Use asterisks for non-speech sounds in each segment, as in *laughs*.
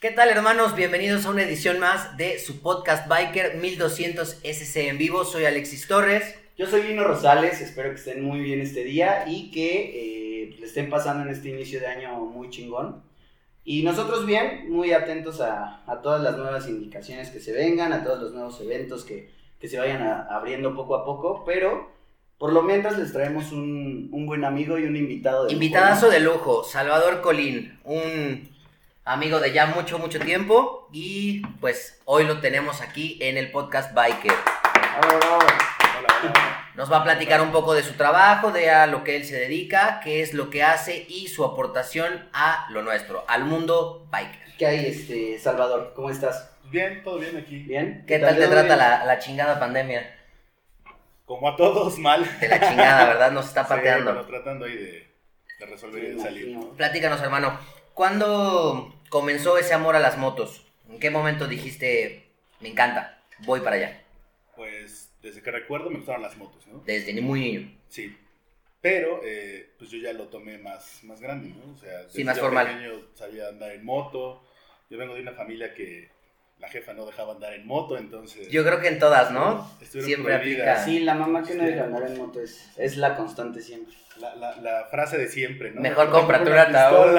¿Qué tal hermanos? Bienvenidos a una edición más de su podcast Biker 1200 SC en vivo. Soy Alexis Torres. Yo soy Lino Rosales, espero que estén muy bien este día y que eh, le estén pasando en este inicio de año muy chingón. Y nosotros bien, muy atentos a, a todas las nuevas indicaciones que se vengan, a todos los nuevos eventos que, que se vayan a- abriendo poco a poco, pero por lo menos les traemos un, un buen amigo y un invitado de lujo, Invitadazo de lujo, Salvador Colín, un amigo de ya mucho, mucho tiempo. Y pues hoy lo tenemos aquí en el podcast Biker. Nos va a platicar un poco de su trabajo, de a lo que él se dedica, qué es lo que hace y su aportación a lo nuestro, al mundo biker. ¿Qué hay, este, Salvador? ¿Cómo estás? Bien, todo bien aquí. ¿Bien? ¿Qué tal te ¿Todo trata la, la chingada pandemia? Como a todos, mal. De la chingada, ¿verdad? Nos está *laughs* Sí, pateando. bueno, tratando ahí de, de resolver y Sí, de salir. Platícanos, hermano. ¿Cuándo comenzó ese amor a las motos? ¿En qué momento dijiste, me encanta, voy para allá? Pues desde que recuerdo me gustaron las motos, ¿no? Desde muy niño. Sí. Pero, eh, pues yo ya lo tomé más, más grande, ¿no? O sea, desde Sí, más formal. pequeño sabía andar en moto. Yo vengo de una familia que la jefa no dejaba andar en moto, entonces... Yo creo que en todas, ¿no? Siempre aplica. Sí, la mamá que no Sí. deja andar en moto es, es la constante siempre. La, la, la frase de siempre, ¿no? Mejor cómprate un ataúd.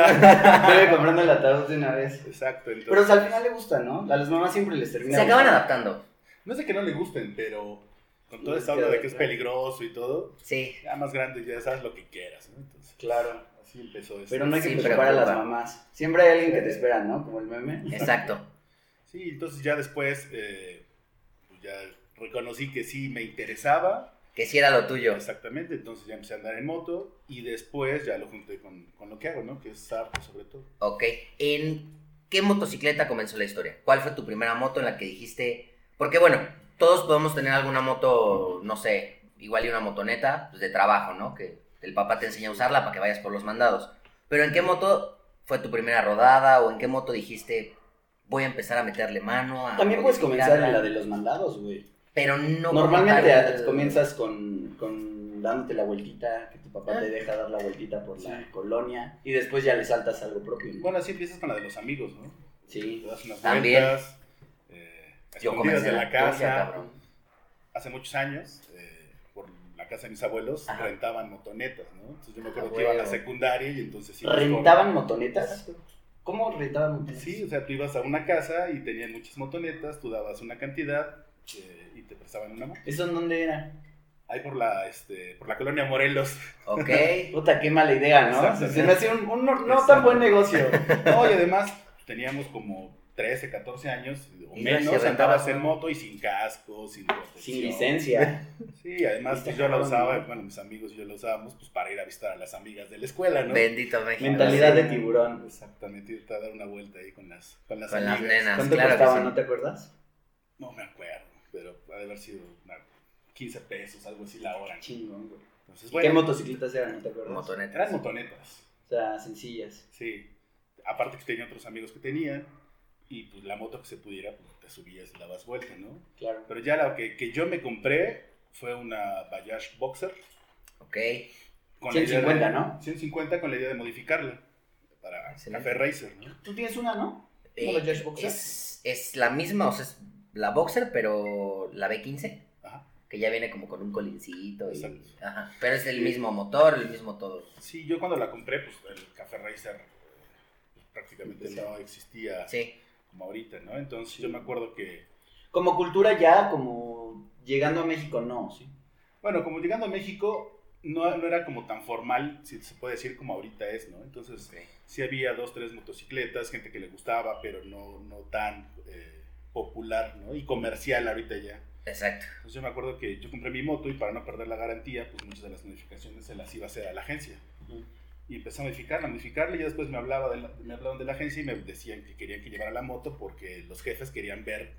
Debe comprando el ataúd de una vez. Exacto, entonces... Pero o sea, al final le gusta, ¿no? A las mamás siempre les termina. Se acaban adaptando. No es de que no le gusten, pero con toda esta onda queda de que es peligroso y todo, Sí. ya más grande ya sabes lo que quieras, ¿no? Entonces, Claro. así empezó esto. Pero no hay que Sí, preocupar a las mamás. Siempre hay alguien que te espera, ¿no? Como el meme. Exacto. Sí, entonces ya después, eh, pues ya reconocí que sí me interesaba, Que sí era lo tuyo. exactamente, entonces ya empecé a andar en moto y después ya lo junté con, con lo que hago, ¿no? Que es arte sobre todo. Ok. ¿En qué motocicleta comenzó la historia? ¿Cuál fue tu primera moto en la que dijiste? Porque bueno, todos podemos tener alguna moto, no sé, igual y una motoneta pues, de trabajo, ¿no? Que el papá te enseña a usarla para que vayas por los mandados. Pero ¿en qué moto fue tu primera rodada o en qué moto dijiste voy a empezar a meterle mano? A También puedes comenzar en modificarla"? la de los mandados, güey. Pero no. Normalmente comienzas con, con dándote la vueltita, que tu papá Ah. te deja dar la vueltita por la Sí. colonia y después ya le saltas algo propio. ¿no? Bueno, así empiezas con la de los amigos, ¿no? Sí. Te das unas También. vueltas, eh, Yo comencé de la la casa. cabrón. Hace muchos años, eh, por la casa de mis abuelos, Ajá. rentaban motonetas, ¿no? Entonces yo me acuerdo Ah, que iba a la secundaria y entonces con- ¿Rentaban motonetas? ¿Cómo rentaban motonetas? Sí, o sea, tú ibas a una casa y tenían muchas motonetas, tú dabas una cantidad eh, y te prestaban una moto. ¿Eso en dónde era? Ahí por la, este, por la colonia Morelos. Ok. *laughs* Puta, qué mala idea, ¿no? Se me hace un, un no, no tan buen negocio. *laughs* No, y además teníamos como 13, 14 años o y menos, andabas en moto y sin casco, sin protección. Sin licencia. *laughs* Sí, además pues, yo la usaba, ¿no? bueno, mis amigos y yo la usábamos pues para ir a visitar a las amigas de la escuela, ¿no? Bendito México. Mentalidad de tiburón. Exactamente, irte a dar una vuelta ahí con las, con las Con las amigas. nenas. ¿Cuánto claro costaba, sí. no te acuerdas? No me acuerdo, pero ha de haber sido una 15 pesos, algo así la hora. Chingón, güey. Entonces, ¿Qué bueno, motocicletas eran, no te acuerdas? Motonetas. eran motonetas, O sea, sencillas. sí. Aparte que tenía otros amigos que tenían y pues la moto que se pudiera, pues te subías y dabas vuelta, ¿no? Claro. Pero ya la que, que yo me compré fue una Bayash Boxer. Ok. Con la idea 150, de- ¿no? 150 con la idea de modificarla para Excelente. Café Racer, ¿no? Tú tienes una, ¿no? Eh, ¿Una Bajash Boxer? es, es la misma, o sea, es la Boxer, pero la B15, Ajá. que ya viene como con un colincito. Y, ajá, pero es el mismo motor, el mismo todo. Sí, yo cuando la compré, pues el Café Racer pues, prácticamente Sí. no existía Sí. Como ahorita, ¿no? Entonces yo me acuerdo que, Como cultura ya, como llegando a México, no, sí. bueno, como llegando a México, no, no era como tan formal, si se puede decir, como ahorita es, ¿no? Entonces sí había dos, tres motocicletas, gente que le gustaba, pero no, no tan eh, popular, ¿no? Y comercial ahorita ya. Exacto. Entonces yo me acuerdo que yo compré mi moto y para no perder la garantía, pues muchas de las modificaciones se las iba a hacer a la agencia. Y empecé a modificarla, a modificarla y ya después me, hablaba de la- me hablaban de la agencia y me decían que querían que llevara la moto porque los jefes querían ver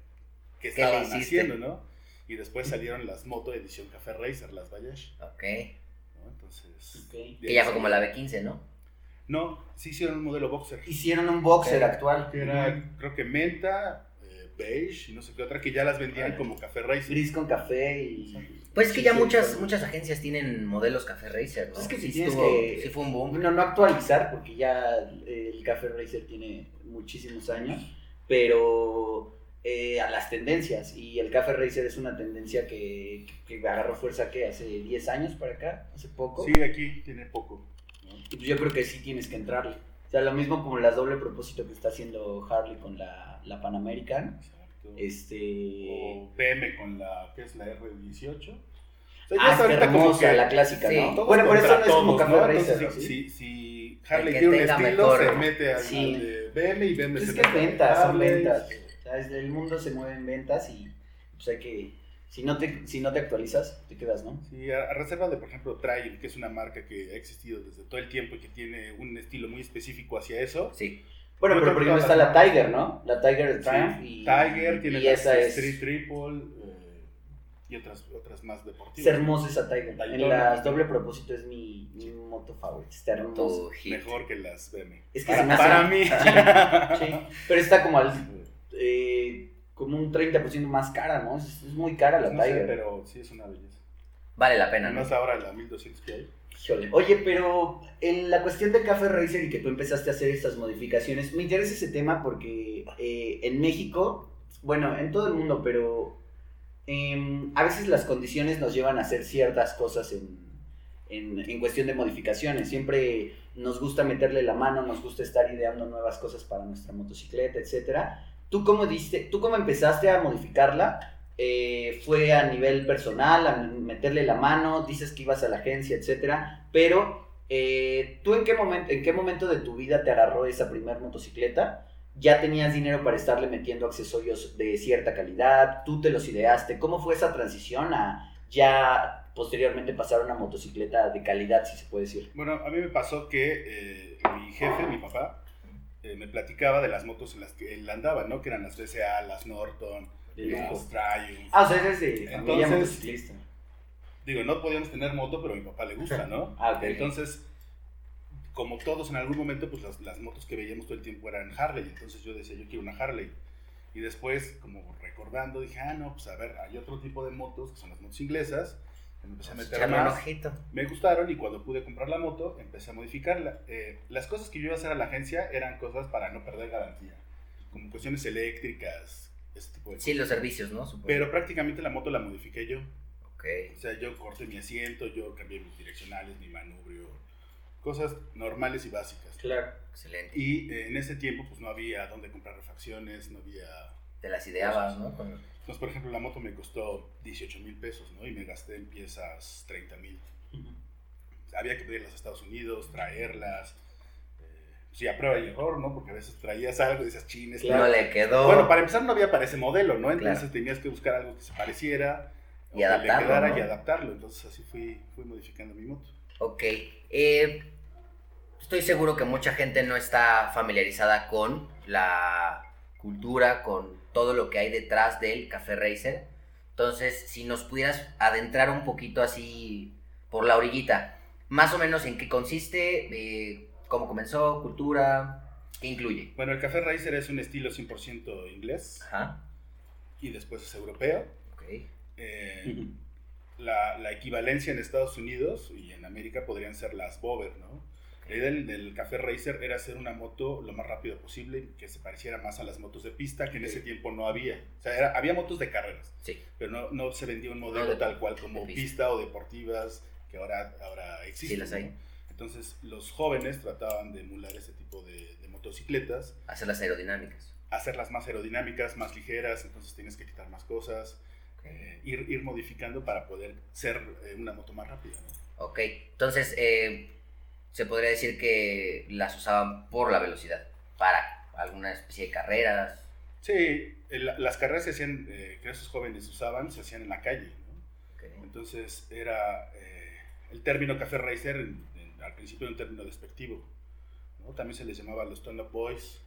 qué ¿Qué estaban hiciste? haciendo, ¿no? Y después salieron las moto edición Café Racer, las Bayash, Ok. ¿no? Entonces... Ok. de Que ahí ya fue como la B15, ¿no? No, sí hicieron un modelo boxer. Hicieron un boxer actual. Que era, creo que menta, eh, beige y no sé qué otra, que ya las vendían Ah. como Café Racer. Gris con café y... Pues es que Sí, ya sí, muchas, claro. muchas agencias tienen modelos Café Racer, ¿no? Pues es que si sí, tienes estuvo- que- sí fue un boom. Bueno, no actualizar, porque ya el Café Racer tiene muchísimos años, pero eh, a las tendencias. Y el Café Racer es una tendencia que, que agarró fuerza que hace 10 años para acá, hace poco. Sí, aquí tiene poco. ¿no? Y pues yo creo que sí tienes que entrarle. O sea, lo mismo como las doble propósito que está haciendo Harley con la, la Pan American. Este. O BM con la, ¿qué es la R18? O sea, ya Ah, está como hermosa, que la clásica, Sí. ¿no? todos Bueno, por eso no es como Café ¿no? Racer. Entonces, ¿sí? si, si, Harley tiene un estilo, mejor. se mete al, Sí. al de BM y BM Pues se es que ventas, son ventas. O sea, desde el mundo se mueven ventas y pues hay que. Si no te, si no te actualizas, te quedas, ¿no? Sí, a, a reserva de, por ejemplo, Triumph, que es una marca que ha existido desde todo el tiempo y que tiene un estilo muy específico hacia eso. Sí. Bueno, pero todas está la Tiger, ¿no? La Tiger de Triumph Sí, y, Tiger tiene y la esa es. Street Triple eh, y otras, otras más Es deportivas. hermosa esa Tiger. Daytona. En las doble propósito es mi, mi moto favorita. Está hermosa. Mejor que las BM. Es que para, se me hace- para mí. Sí, pero está como al. eh, como un 30% más cara, ¿no? Es, es muy cara la No sé, Tiger. pero sí es una belleza. Vale la pena, ¿no? Además ahora la 1200 que hay. Oye, pero en la cuestión del Café Racer y que tú empezaste a hacer estas modificaciones, me interesa ese tema porque eh, en México, bueno, en todo el mundo, pero em, a veces las condiciones nos llevan a hacer ciertas cosas en, en, cuestión de modificaciones. Siempre nos gusta meterle la mano, nos gusta estar ideando nuevas cosas para nuestra motocicleta, etcétera. ¿Tú cómo, diste, ¿Tú cómo empezaste a modificarla? Eh, fue a nivel personal, a meterle la mano, dices que ibas a la agencia, etcétera, pero eh, ¿tú en qué, momento, en qué momento de tu vida te agarró esa primer motocicleta? ¿Ya tenías dinero para estarle metiendo accesorios de cierta calidad? ¿Tú te los ideaste? ¿Cómo fue esa transición a ya posteriormente pasar a una motocicleta de calidad, si se puede decir? Bueno, a mí me pasó que eh, mi jefe, mi papá, me platicaba de las motos en las que él andaba, ¿no? Que eran las BCA, las Norton, De lujo. Ah, o sea, de familia Entonces- motociclista. Digo, no podíamos tener moto, pero a mi papá le gusta, ¿no? *laughs* Ah, ok. Entonces, como todos en algún momento, pues las, las motos que veíamos todo el tiempo eran Harley. Entonces yo decía, yo quiero una Harley. Y después, como recordando, dije, ah, no, pues a ver, hay otro tipo de motos, que son las motos inglesas. Me empecé a meter más. ojito. Me gustaron y cuando pude comprar la moto, empecé a modificarla. Eh, las cosas que yo iba a hacer a la agencia eran cosas para no perder garantía, como cuestiones eléctricas, ese tipo de cosas. Sí, los servicios, ¿no? Supongo. Pero prácticamente la moto la modifiqué yo. Ok. O sea, yo corté mi asiento, yo cambié mis direccionales, mi manubrio, cosas normales y básicas. Claro. Excelente. Y eh, en ese tiempo pues no había dónde comprar refacciones, no había... Te las ideabas, ¿no? Con- Entonces, por ejemplo, la moto me costó 18 mil pesos, ¿no? Y me gasté en piezas 30 mil. Había que pedirlas a Estados Unidos, traerlas. Sí, a prueba y error, ¿no? Porque a veces traías algo y decías, chines. Claro. No le quedó. Bueno, para empezar no había para ese modelo, ¿no? Entonces Claro. tenías que buscar algo que se pareciera. Y que adaptarlo, Le quedara ¿no? y adaptarlo. Entonces así fui, fui modificando mi moto. Ok. Eh, estoy seguro que mucha gente no está familiarizada con la cultura, con todo lo que hay detrás del Café Racer. Entonces, si nos pudieras adentrar un poquito así por la orillita, más o menos en qué consiste, eh, cómo comenzó, cultura, qué incluye. Bueno, el Café Racer es un estilo 100% inglés Ajá. y después es europeo. Ok. Eh, la, la equivalencia en Estados Unidos y en América podrían ser las Bover, ¿no? La idea del, del Café Racer era hacer una moto lo más rápido posible, que se pareciera más a las motos de pista, que en ese tiempo no había. O sea, era- había motos de carreras, Sí. pero no, no se vendía un modelo No de- tal cual como pista. pista. o deportivas, que ahora, ahora existen. Sí, las hay. ¿no? Entonces, los jóvenes trataban de emular ese tipo de, de motocicletas, Hacer las aerodinámicas. hacerlas más aerodinámicas, más ligeras, entonces tienes que quitar más cosas, eh, ir, ir modificando para poder ser eh, una moto más rápida. ¿no? Ok, entonces eh, se podría decir que las usaban por la velocidad, para alguna especie de carreras. Sí, el- las carreras se hacían, eh, que esos jóvenes usaban, se hacían en la calle. ¿no? Entonces era eh, el término café racer, al principio era un término despectivo. ¿no? También se les llamaba los Tone Up Boys,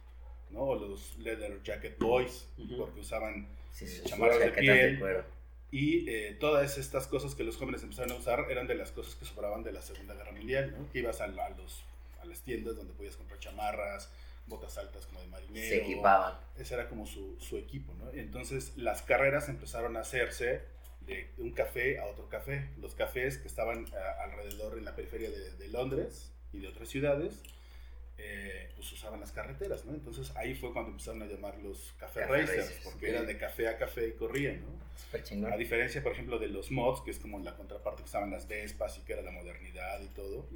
¿no? o los Leather Jacket Boys, Ujú. porque usaban Sí, sus chamarras de piel. cuero. Y eh, todas estas cosas que los jóvenes empezaron a usar eran de las cosas que sobraban de la Segunda Guerra Mundial, ¿no? Que ibas a, a los, a las tiendas donde podías comprar chamarras, botas altas como de marinero. Se equipaban. Ese era como su, su equipo, ¿no? Entonces las carreras empezaron a hacerse de, un café a otro café. Los cafés que estaban alrededor en la periferia de, de, Londres y de otras ciudades, eh, pues usaban las carreteras, ¿no? Entonces ahí fue cuando empezaron a llamar los café, racers, porque eran de café a café y corrían, ¿no? A diferencia, por ejemplo, de los mods, que es como la contraparte que estaban las Vespas y que era la modernidad y todo.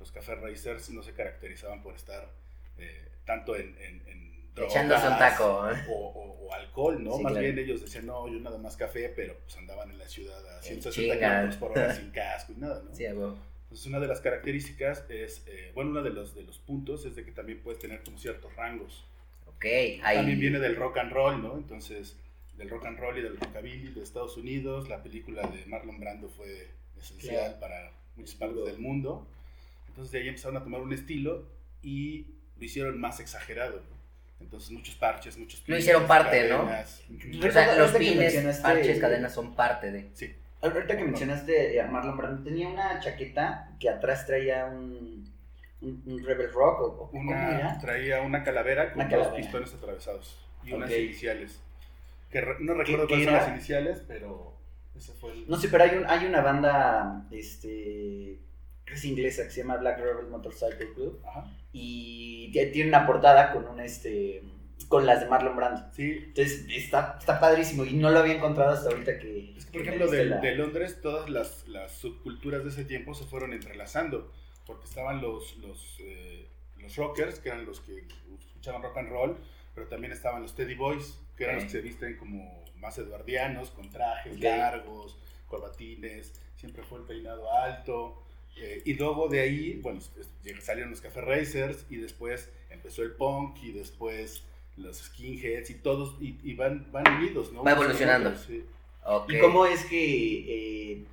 Los café racers no se caracterizaban por estar eh, tanto en, en, Echándose un taco. ¿eh? O, alcohol, ¿no? Más bien ellos decían, no, yo nada más café, pero pues andaban en la ciudad a 160 kilómetros por hora *laughs* sin casco y nada, ¿no? Sí, bueno. Entonces, una de las características es, eh, bueno, uno de los, de los puntos es de que también puedes tener como ciertos rangos. Ok, ahí. También viene del rock and roll, ¿no? Entonces, del rock and roll y del rockabilly de Estados Unidos, la película de Marlon Brando fue esencial para muchas partes del mundo. Entonces, de ahí empezaron a tomar un estilo y lo hicieron más exagerado, Entonces, muchos parches, muchos pines, Lo hicieron parte, ¿no? O sea, los pines, parches, cadenas son parte de... Sí. Ahorita que mencionaste a Marlon Brando, tenía una chaqueta que atrás traía un, un, Rebel Rock o, una, traía una calavera con dos pistones atravesados y unas iniciales. Que no recuerdo cuáles son las iniciales, pero ese fue el... No sé, pero hay, un, hay una banda este, es inglesa que se llama Black Rebel Motorcycle Club. Ajá. Y tiene una portada con un este con las de Marlon Brando. Sí. Entonces está, está padrísimo y no lo había encontrado hasta ahorita que... Es que, por ejemplo, de, de, Londres todas las, las, subculturas de ese tiempo se fueron entrelazando, porque estaban los, los, eh, los rockers, que eran los que escuchaban rock and roll, pero también estaban los Teddy Boys, que eran los que se visten como más eduardianos, con trajes largos, corbatines, siempre fue el peinado alto. Eh, y luego de ahí, bueno, salieron los Café Racers y después empezó el punk y después los skinheads y todos, y, van, van unidos, ¿no? Va evolucionando. ¿Y cómo es que, eh,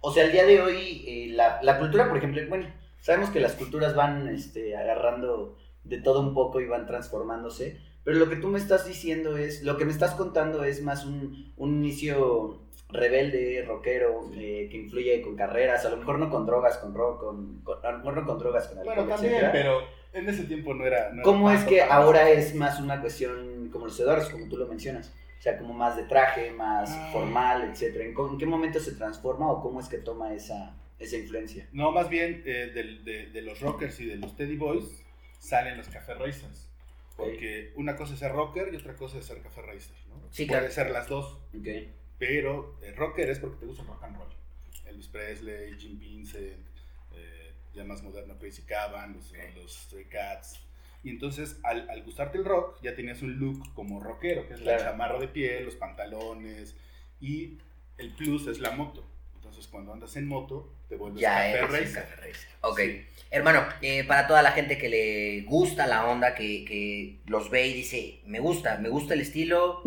o sea, al día de hoy, eh, la, la, cultura, por ejemplo, bueno, sabemos que las culturas van este, agarrando de todo un poco y van transformándose, pero lo que tú me estás diciendo es, lo que me estás contando es más un, un inicio rebelde, rockero, eh, que influye con carreras, a lo mejor no con drogas, con rock, con, a lo mejor no con drogas, con alcohol, Bueno, también, pero en ese tiempo no era... ¿Cómo es que ahora es más una cuestión como los sedores, como tú lo mencionas? O sea, como más de traje, más ah. formal, etcétera. ¿En, qué momento se transforma o cómo es que toma esa, esa influencia? No, más bien eh, de, de, los rockers y de los Teddy Boys salen los café racers. Porque una cosa es ser rocker y otra cosa es ser café racer, ¿no? Sí, Puede ser las dos. Okay. Pero el rocker es porque te gusta el rock and roll. Elvis Presley, Jim Vincent, ya más moderno Crazy Caban, los, los Stray Cats. Y entonces, al, al, gustarte el rock, ya tenías un look como rockero, que es la chamarra de piel, los pantalones, y el plus es la moto. Entonces, cuando andas en moto, te vuelves ya café racer. Ok. Hermano, eh, para toda la gente que le gusta la onda, que, que los ve y dice, me gusta, me gusta el estilo,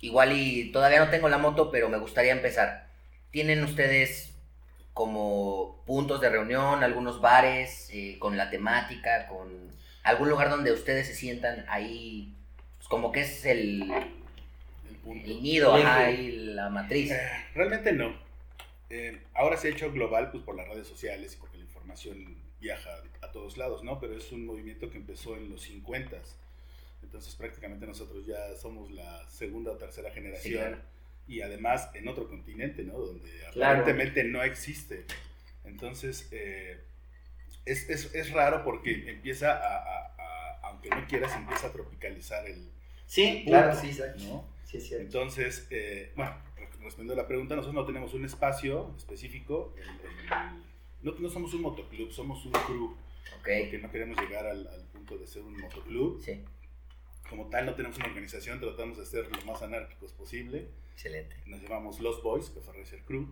igual y todavía no tengo la moto, pero me gustaría empezar. ¿Tienen ustedes como puntos de reunión, algunos bares eh, con la temática, con algún lugar donde ustedes se sientan ahí, pues como que es el, el, nido, ahí, la matriz. Eh, realmente no. Eh, ahora se ha hecho global pues por las redes sociales y porque la información viaja a todos lados, ¿no? Pero es un movimiento que empezó en los 50 entonces prácticamente nosotros ya somos la segunda o tercera generación y además en otro continente, ¿no? Donde aparentemente no existe. Entonces, eh, es, es, es, raro porque empieza a, a, aunque no quieras, empieza a tropicalizar el... Sí, claro, sí, ¿no? sí, sí. Entonces, eh, bueno, respondiendo a la pregunta, nosotros no tenemos un espacio específico, no, no, somos un motoclub, somos un crew. Okay. Porque no queremos llegar al, al punto de ser un motoclub. Sí. Como tal, no tenemos una organización, tratamos de ser lo más anárquicos posible. Excelente. Nos llamamos Los Boys, que fue Racer Crew.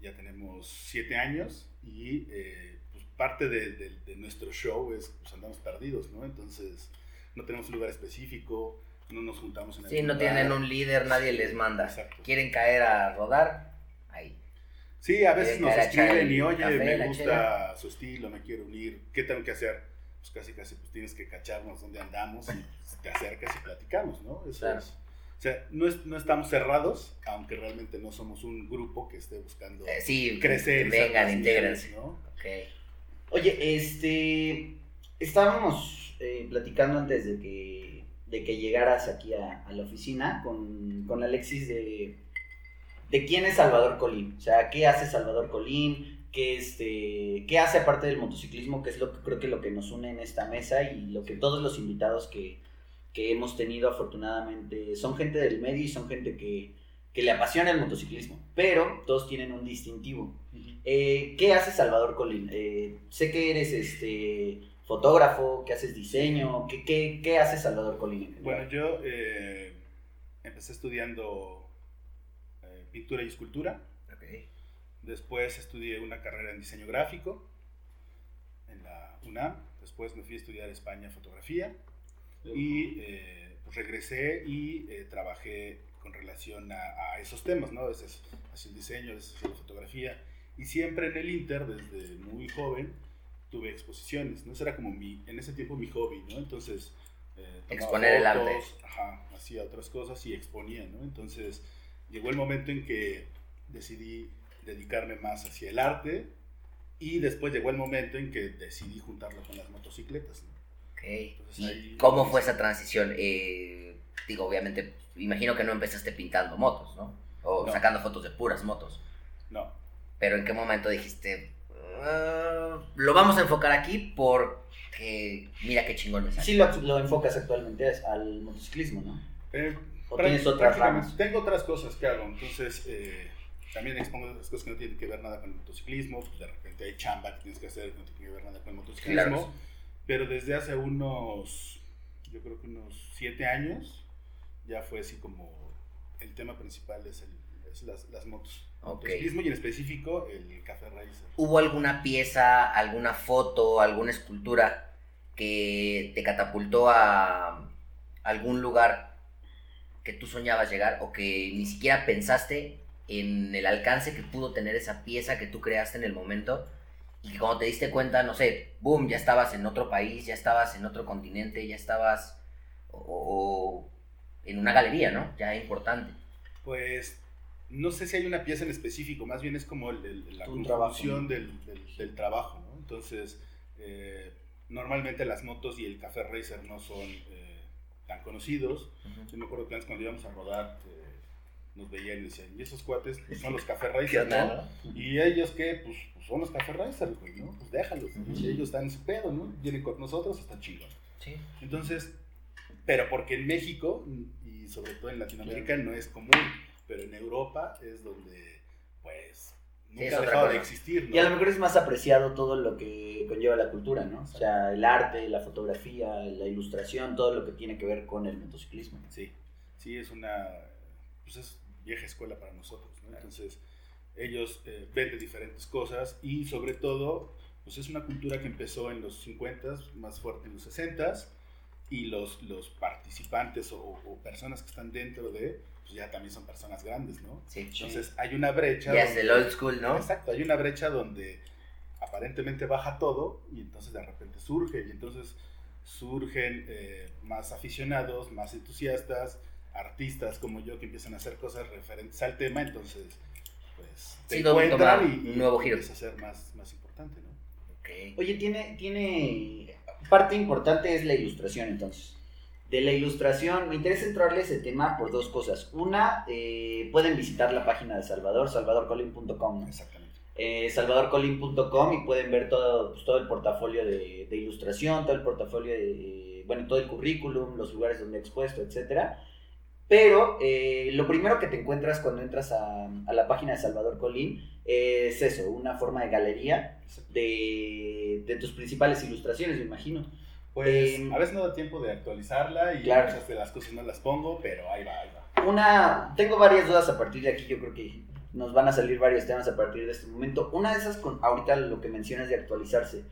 Ya tenemos siete años y eh, pues parte de, de, nuestro show es, pues andamos perdidos, ¿no? Entonces, no tenemos un lugar específico, no nos juntamos en el Sí, no tienen un líder, nadie les manda. Exacto. Quieren caer a rodar, ahí. Sí, a veces nos escriben y, oye, me gusta su estilo, me quiero unir, ¿qué tengo que hacer? Pues casi, casi, pues tienes que cacharnos dónde andamos y te acercas y platicamos, ¿no? Eso es o sea, no, no, estamos cerrados, aunque realmente no somos un grupo que esté buscando eh, crecer. Que vengan, integrense. ¿no? Okay. Oye, este, estábamos eh, platicando antes de que, de que llegaras aquí a, a la oficina con, con, Alexis de, de quién es Salvador Colín. O sea, ¿qué hace Salvador Colín? ¿Qué, este, ¿Qué hace aparte del motociclismo? Que es lo que creo que lo que nos une en esta mesa y lo que todos los invitados que, que hemos tenido afortunadamente son gente del medio y son gente que, que le apasiona el motociclismo, pero todos tienen un distintivo. Eh, ¿Qué hace Salvador Colín? Eh, sé que eres este fotógrafo, que haces diseño, ¿qué, qué, qué hace Salvador Colín? Bueno, yo eh, empecé estudiando pintura y escultura. Después estudié una carrera en diseño gráfico en la UNAM. Después me fui a estudiar a España fotografía. Y pues regresé y trabajé con relación a, esos temas, ¿no? A veces hacia el diseño, a veces hacia la fotografía. Y siempre en el Inter, desde muy joven, tuve exposiciones, ¿no? Eso era como mi, en ese tiempo mi hobby, ¿no? Entonces... Eh, Exponer el arte. Ajá, hacía otras cosas y exponía, ¿no? Entonces llegó el momento en que decidí dedicarme más hacia el arte y después llegó el momento en que decidí juntarlo con las motocicletas, ¿no? Ok. ¿Cómo fue esa transición? Eh, digo, obviamente imagino que no empezaste pintando motos, ¿no? O sacando fotos de puras motos. No. Pero ¿en qué momento dijiste, ah, lo vamos a enfocar aquí porque mira qué chingón me sale? Sí, lo, enfocas actualmente al motociclismo, ¿no? Eh, ¿O tienes otras ramas? Tengo otras cosas que hago, entonces eh, también expongo otras cosas que no tienen que ver nada con el motociclismo, pues, de repente hay chamba que tienes que hacer que no tiene que ver nada con el motociclismo, pero desde hace unos, yo creo que unos siete años, ya fue así como el tema principal es, el, las, las, motos. Okay. y en específico el café raíz. ¿Hubo alguna pieza, alguna foto, alguna escultura que te catapultó a algún lugar que tú soñabas llegar o que ni siquiera pensaste en el alcance que pudo tener esa pieza que tú creaste en el momento y que cuando te diste cuenta, no sé, boom, ya estabas en otro país, ya estabas en otro continente, ya estabas o, en una galería, ¿no? Ya importante. Pues no sé si hay una pieza en específico, más bien es como el, la conjunción del, del, trabajo, ¿no? Entonces, eh, normalmente las motos y el café racer no son eh, tan conocidos. Yo me acuerdo que antes cuando íbamos a rodar eh, nos veían y decían, y esos cuates son los café *laughs* racers, ¿no? Y ellos que, pues, pues, son los café racers, güey, ¿no? Pues déjalos, si ellos están en su pedo, ¿no? Vienen con nosotros, está chido. Sí. Entonces, pero porque en México y sobre todo en Latinoamérica no es común, pero en Europa es donde pues nunca ha dejado de existir. Y a lo mejor es más apreciado todo lo que conlleva la cultura, ¿no? O sea, el arte, la fotografía, la ilustración, todo lo que tiene que ver con el motociclismo. Sí, sí, es una, pues es vieja escuela para nosotros, ¿no? Entonces, ellos eh, ven de diferentes cosas y sobre todo, pues es una cultura que empezó en los 50, más fuerte en los 60 y los, los participantes o, personas que están dentro de, pues ya también son personas grandes, ¿no? Sí. Entonces hay una brecha. Ya es el old school, ¿no? Exacto, hay una brecha donde aparentemente baja todo y entonces de repente surge y entonces surgen eh, más aficionados, más entusiastas, artistas como yo que empiezan a hacer cosas referentes al tema, entonces pues te sí, encuentran y, un nuevo giro. empieza a ser más, más importante, ¿no? Okay. Oye, tiene, tiene parte importante es la ilustración, entonces. De la ilustración, me interesa entrarle ese tema por dos cosas. Una, eh, pueden visitar la página de Salvador, salvadorcolin.com. Exactamente. Eh, salvadorcolin.com y pueden ver todo, pues, todo el portafolio de, ilustración, todo el portafolio de, bueno, todo el currículum, los lugares donde he expuesto, etcétera. Pero eh, lo primero que te encuentras cuando entras a, a, la página de Salvador Colín es eso, una forma de galería de, de tus principales ilustraciones, me imagino. Pues em, a veces no da tiempo de actualizarla y muchas de las cosas no las pongo, pero ahí va, ahí va. Una, tengo varias dudas a partir de aquí, yo creo que nos van a salir varios temas a partir de este momento. Una de esas, con ahorita lo que mencionas de actualizarse,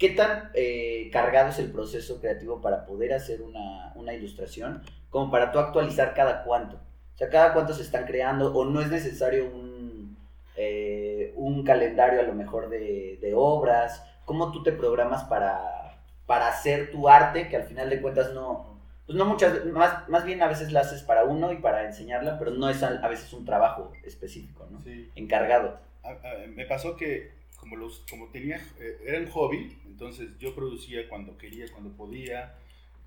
¿qué tan eh, cargado es el proceso creativo para poder hacer una, una ilustración como para tú actualizar cada cuánto? O sea, cada cuánto se están creando o no es necesario un eh, un calendario a lo mejor de, de, obras, cómo tú te programas para, para hacer tu arte, que al final de cuentas no, pues no muchas, más, más bien a veces la haces para uno y para enseñarla, pero no es a, veces un trabajo específico, ¿no? Encargado. me pasó que como, los, como tenía, eh, era un hobby, entonces yo producía cuando quería, cuando podía,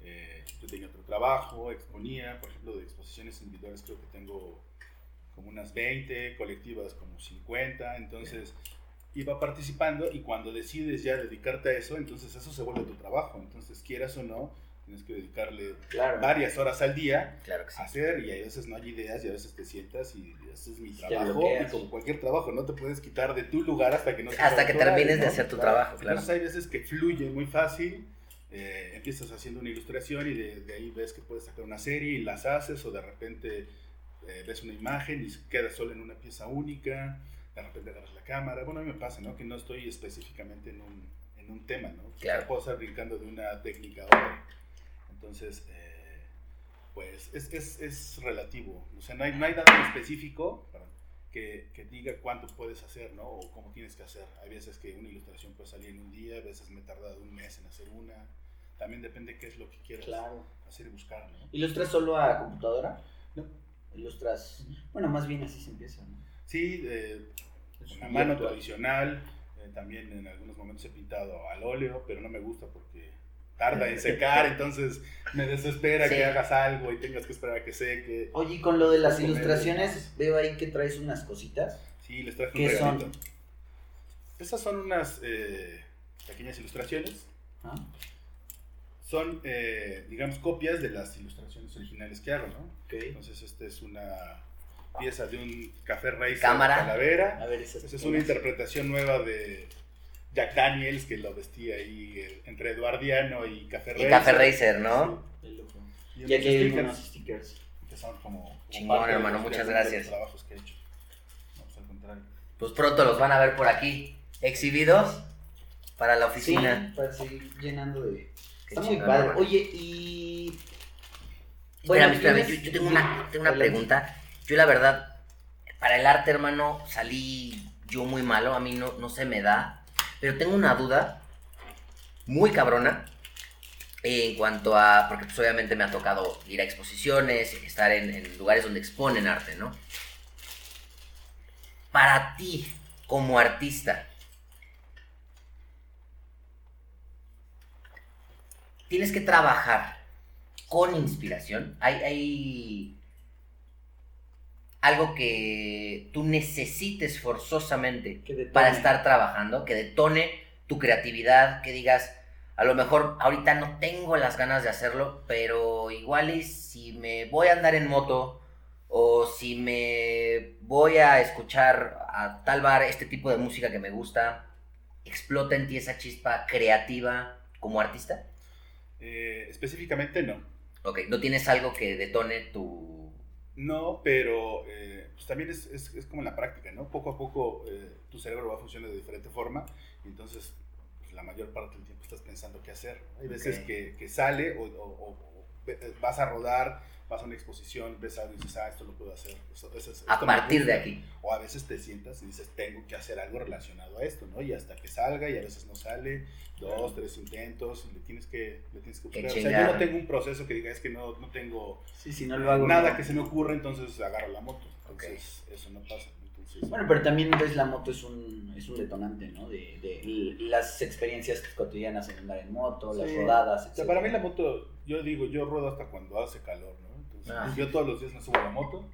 eh, yo tenía otro trabajo, exponía, por ejemplo, de exposiciones individuales creo que tengo como unas 20, colectivas como 50, entonces iba participando y cuando decides ya dedicarte a eso, entonces eso se vuelve tu trabajo, entonces quieras o no, tienes que dedicarle Claro. varias horas al día Claro sí. a hacer y a veces no hay ideas y a veces te sientas y este es mi Te trabajo y como cualquier trabajo no te puedes quitar de tu lugar hasta que no Hasta sea que termines de hacer tu trabajo, claro. Entonces hay veces que fluye muy fácil, eh, empiezas haciendo una ilustración y de, de ahí ves que puedes sacar una serie y las haces o de repente eh, ves una imagen y quedas solo en una pieza única, de repente agarras la cámara, bueno a mí me pasa, ¿no? Que no estoy específicamente en un, en un tema, ¿no? Claro. Puedo estar brincando de una técnica a otra. Entonces, eh, pues es, es, es relativo, o sea, no hay, no hay en específico que, que diga cuánto puedes hacer, ¿no? O cómo tienes que hacer. Hay veces que una ilustración puede salir en un día, a veces me he tardado un mes en hacer una. También depende qué es lo que quieras Claro. hacer y buscar, ¿no? ¿Ilustras solo a computadora? No. Ilustras. Bueno, más bien así se empieza, ¿no? Sí, eh, con la mano actual. tradicional, eh, también en algunos momentos he pintado al óleo, pero no me gusta porque tarda en secar, entonces me desespera Sí. que hagas algo y tengas que esperar a que seque. Oye, y con lo de las Comer ilustraciones, veo ahí que traes unas cositas. Sí, les traje un ¿Qué son? Estas son unas eh, pequeñas ilustraciones. ¿Ah? Son, eh, digamos, copias de las ilustraciones originales que hago, ¿no? Ok. Entonces, esta es una pieza de un café raíz calavera. A ver, esas. Esa es una interpretación nueva de Jack Daniels, que lo vestía ahí eh, entre Eduardiano y Café Y Racer. Café Racer, ¿no? Y Y aquí hay stickers unos stickers. que son como, Chingón, hermano, los- muchas gracias. trabajos que he hecho. No, pues al contrario. Pues pronto los van a ver por aquí exhibidos para la oficina. Sí, para seguir llenando de. Qué Está muy padre. hermano. Oye, y. Espérame, espérame, yo, yo tengo una, tengo una pregunta. Yo la verdad, para el arte, hermano, salí yo muy malo, a mí no, no se me da, pero tengo una duda muy cabrona en cuanto a, porque pues obviamente me ha tocado ir a exposiciones, estar en, en lugares donde exponen arte, ¿no? Para ti, como artista, tienes que trabajar con inspiración. Hay, hay algo que tú necesites forzosamente para estar trabajando, que detone tu creatividad, que digas, a lo mejor ahorita no tengo las ganas de hacerlo, pero igual y si me voy a andar en moto o si me voy a escuchar a tal bar este tipo de música que me gusta, explota en ti esa chispa creativa como artista. Eh, específicamente no. Ok, no tienes algo que detone tu... No, pero eh, pues también es, es, es como en la práctica, ¿no? Poco a poco eh, tu cerebro va a funcionar de diferente forma y entonces pues, la mayor parte del tiempo estás pensando qué hacer. Hay veces que, que sale o, o- o- o ve- vas a rodar, vas a una exposición, ves algo y dices, ah, esto lo puedo hacer. Esto- A partir de aquí. O a veces te sientas y dices, tengo que hacer algo relacionado a esto, ¿no? Y hasta que salga y a veces no sale, dos, tres intentos le tienes que, le tienes que buscar. O sea, yo no tengo un proceso que diga, es que no, no tengo Sí, si no lo hago. nada no. que se me ocurra, entonces agarro la moto. Entonces, eso no pasa. Entonces, Bueno, pero también ves la moto es un, es un detonante, ¿no? De, de las experiencias cotidianas en andar en moto, las rodadas, o sea, etc. para mí la moto, yo digo, yo ruedo hasta cuando hace calor, Ah. yo todos los días me subo a la moto.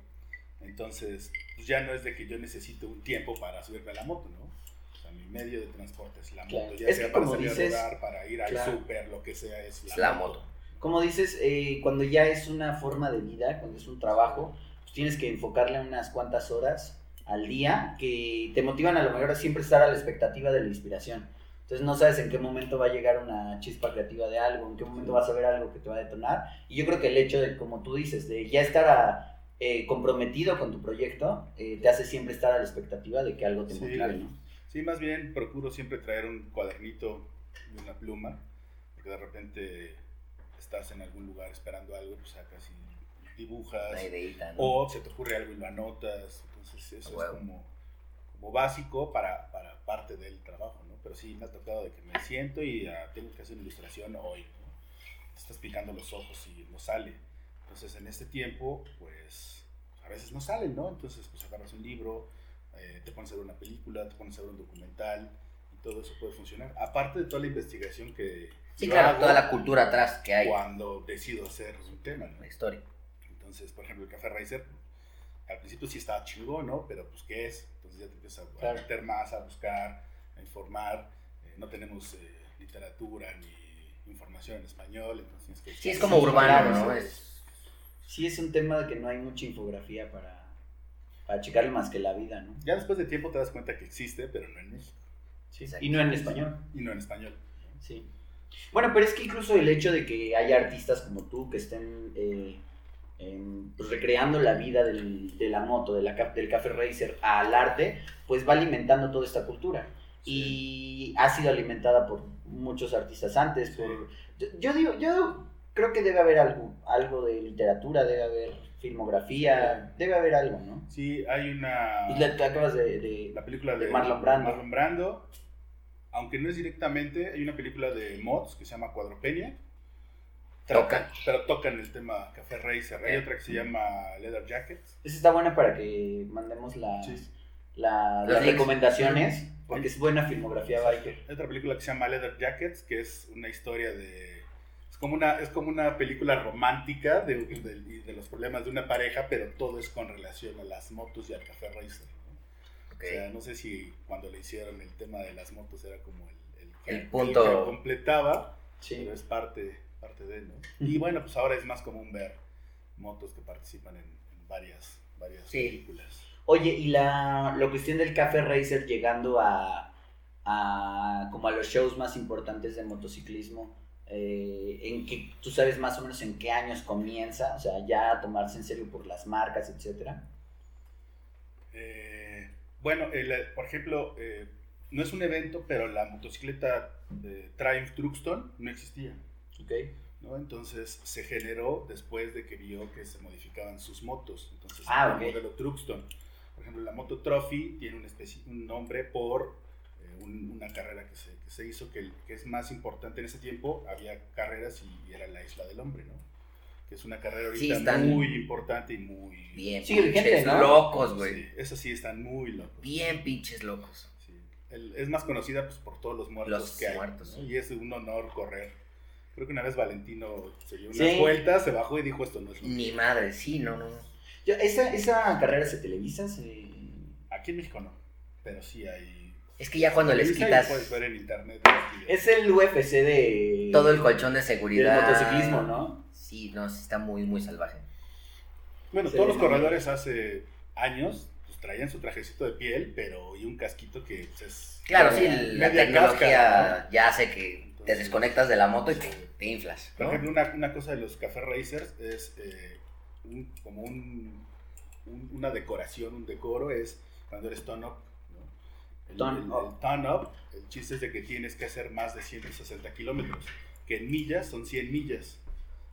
Entonces, pues ya no es de que yo necesite un tiempo para subirme a la moto, ¿no? O sea, mi medio de transporte es la moto. Claro. Ya Es sea que para como salir dices- a rodar, para ir al Claro. súper, lo que sea, es la, Es la moto. Como dices, eh, cuando ya es una forma de vida, cuando es un trabajo, pues tienes que enfocarle unas cuantas horas al día que te motivan a lo mejor a siempre estar a la expectativa de la inspiración. Entonces no sabes en qué momento va a llegar una chispa creativa de algo, en qué momento vas a ver algo que te va a detonar. Y yo creo que el hecho de, como tú dices, de ya estar a- eh, comprometido con tu proyecto, eh, te hace siempre estar a la expectativa de que algo te Sí. motive, ¿no? Sí, más bien procuro siempre traer un cuadernito y una pluma, porque de repente estás en algún lugar esperando algo, pues sacas y dibujas, Una ideita, ¿no? o se te ocurre algo y lo anotas, entonces eso es como, como básico para, para parte del trabajo, ¿no? Pero sí me ha tocado de que me siento y ah, tengo que hacer una ilustración hoy, ¿no? Te estás picando los ojos y no sale. Entonces en este tiempo, pues a veces no salen, ¿no? Entonces pues agarras un libro, eh, te pones a ver una película, te pones a ver un documental y todo eso puede funcionar. Aparte de toda la investigación que Sí, yo claro, hago toda la cultura atrás que hay. cuando decido hacer un tema, ¿no? La historia. Entonces, por ejemplo, el Café Racer, al principio sí estaba chingón, ¿no? Pero pues, ¿qué es? Entonces ya te empiezas a, a Claro. meter más, a buscar, a informar. Eh, no tenemos eh, literatura ni información en español, entonces que... Sí, es como urbano, ¿no? sí. Es, Sí, es un tema de que no hay mucha infografía para, para checarle más que la vida, ¿no? Ya después de tiempo te das cuenta que existe, pero no en México. Sí. Exacto. Y no en español. Y no en español. Sí. Bueno, pero es que incluso el hecho de que haya artistas como tú que estén eh, en- pues, recreando la vida del- de la moto, de la, del café racer al arte, pues va alimentando toda esta cultura. Y ha sido alimentada por muchos artistas antes. Por, yo, yo digo, yo creo que debe haber algo, algo de literatura, debe haber filmografía, debe haber algo, ¿no? Sí, hay una... Y la- te acabas de... de- la película de de, Marlon Brando. Marlon Brando. Aunque no es directamente, hay una película de mods que se llama Cuadropenia. Tocan. Pero tocan el tema Café Racer. Hay otra que se llama Leather Jackets. Esa está buena para que mandemos las, Sí. La- las recomendaciones, porque es buena filmografía biker. Hay otra película que se llama Leather Jackets, que es una historia de... Es como una, es como una película romántica de, de- de los problemas de una pareja, pero todo es con relación a las motos y al Café Racer. ¿no? ok. O sea, no sé si cuando le hicieron el tema de las motos era como el, el, que- El punto- que lo completaba, Sí. pero es parte, parte de, ¿no? Y bueno, pues ahora es más común ver motos que participan en, en varias, varias Sí. películas. Oye, y la, la cuestión del café racer llegando a, a como a los shows más importantes de motociclismo, eh, en que tú sabes más o menos en qué años comienza, o sea, ya a tomarse en serio por las marcas, etcétera. Eh, bueno, el, por ejemplo, eh, no es un evento, pero la motocicleta de Triumph Truxton no existía. ¿Ok? ¿no? Entonces se generó después de que vio que se modificaban sus motos. Entonces Ah, el modelo Truxton. Ejemplo, la moto Trophy tiene un, un nombre por eh, un- una carrera que se, que se hizo que, que es más importante en ese tiempo. Había carreras y, era la Isla del Hombre, ¿no? Que es una carrera Sí, ahorita están- muy importante y muy... Bien, vigente, pinches ¿no? locos, güey. Sí, esas sí están muy locos. Bien pinches locos. Sí. El- es más conocida pues, por todos los muertos Los que hay. muertos, ¿no? sí. Y es un honor correr. Creo que una vez Valentino se dio unas Sí. vueltas, se bajó y dijo esto no es lo Ni mío". madre, sí, no, no. Yo- esa, esa carrera se televisa, se... Aquí en México no, pero sí hay. Es que ya cuando les quitas Puedes ver en internet. los videos. Es el UFC de... todo el colchón de del seguridad. motociclismo, ¿no? Sí, no, sí está muy, muy salvaje. Bueno, Sí, todos los corredores hace años pues, traían su trajecito de piel, pero y un casquito que pues, es. Claro, sí, la tecnología cáscara, ya hace que te desconectas de la moto y te, te inflas. Por ¿no? ejemplo, una, una cosa de los café racers es eh, un- como un, un- una decoración, un decoro es cuando eres turn up. ¿no? El, Turn el- up. el up, el chiste es de que tienes que hacer más de 160 kilómetros, que en millas son 100 millas.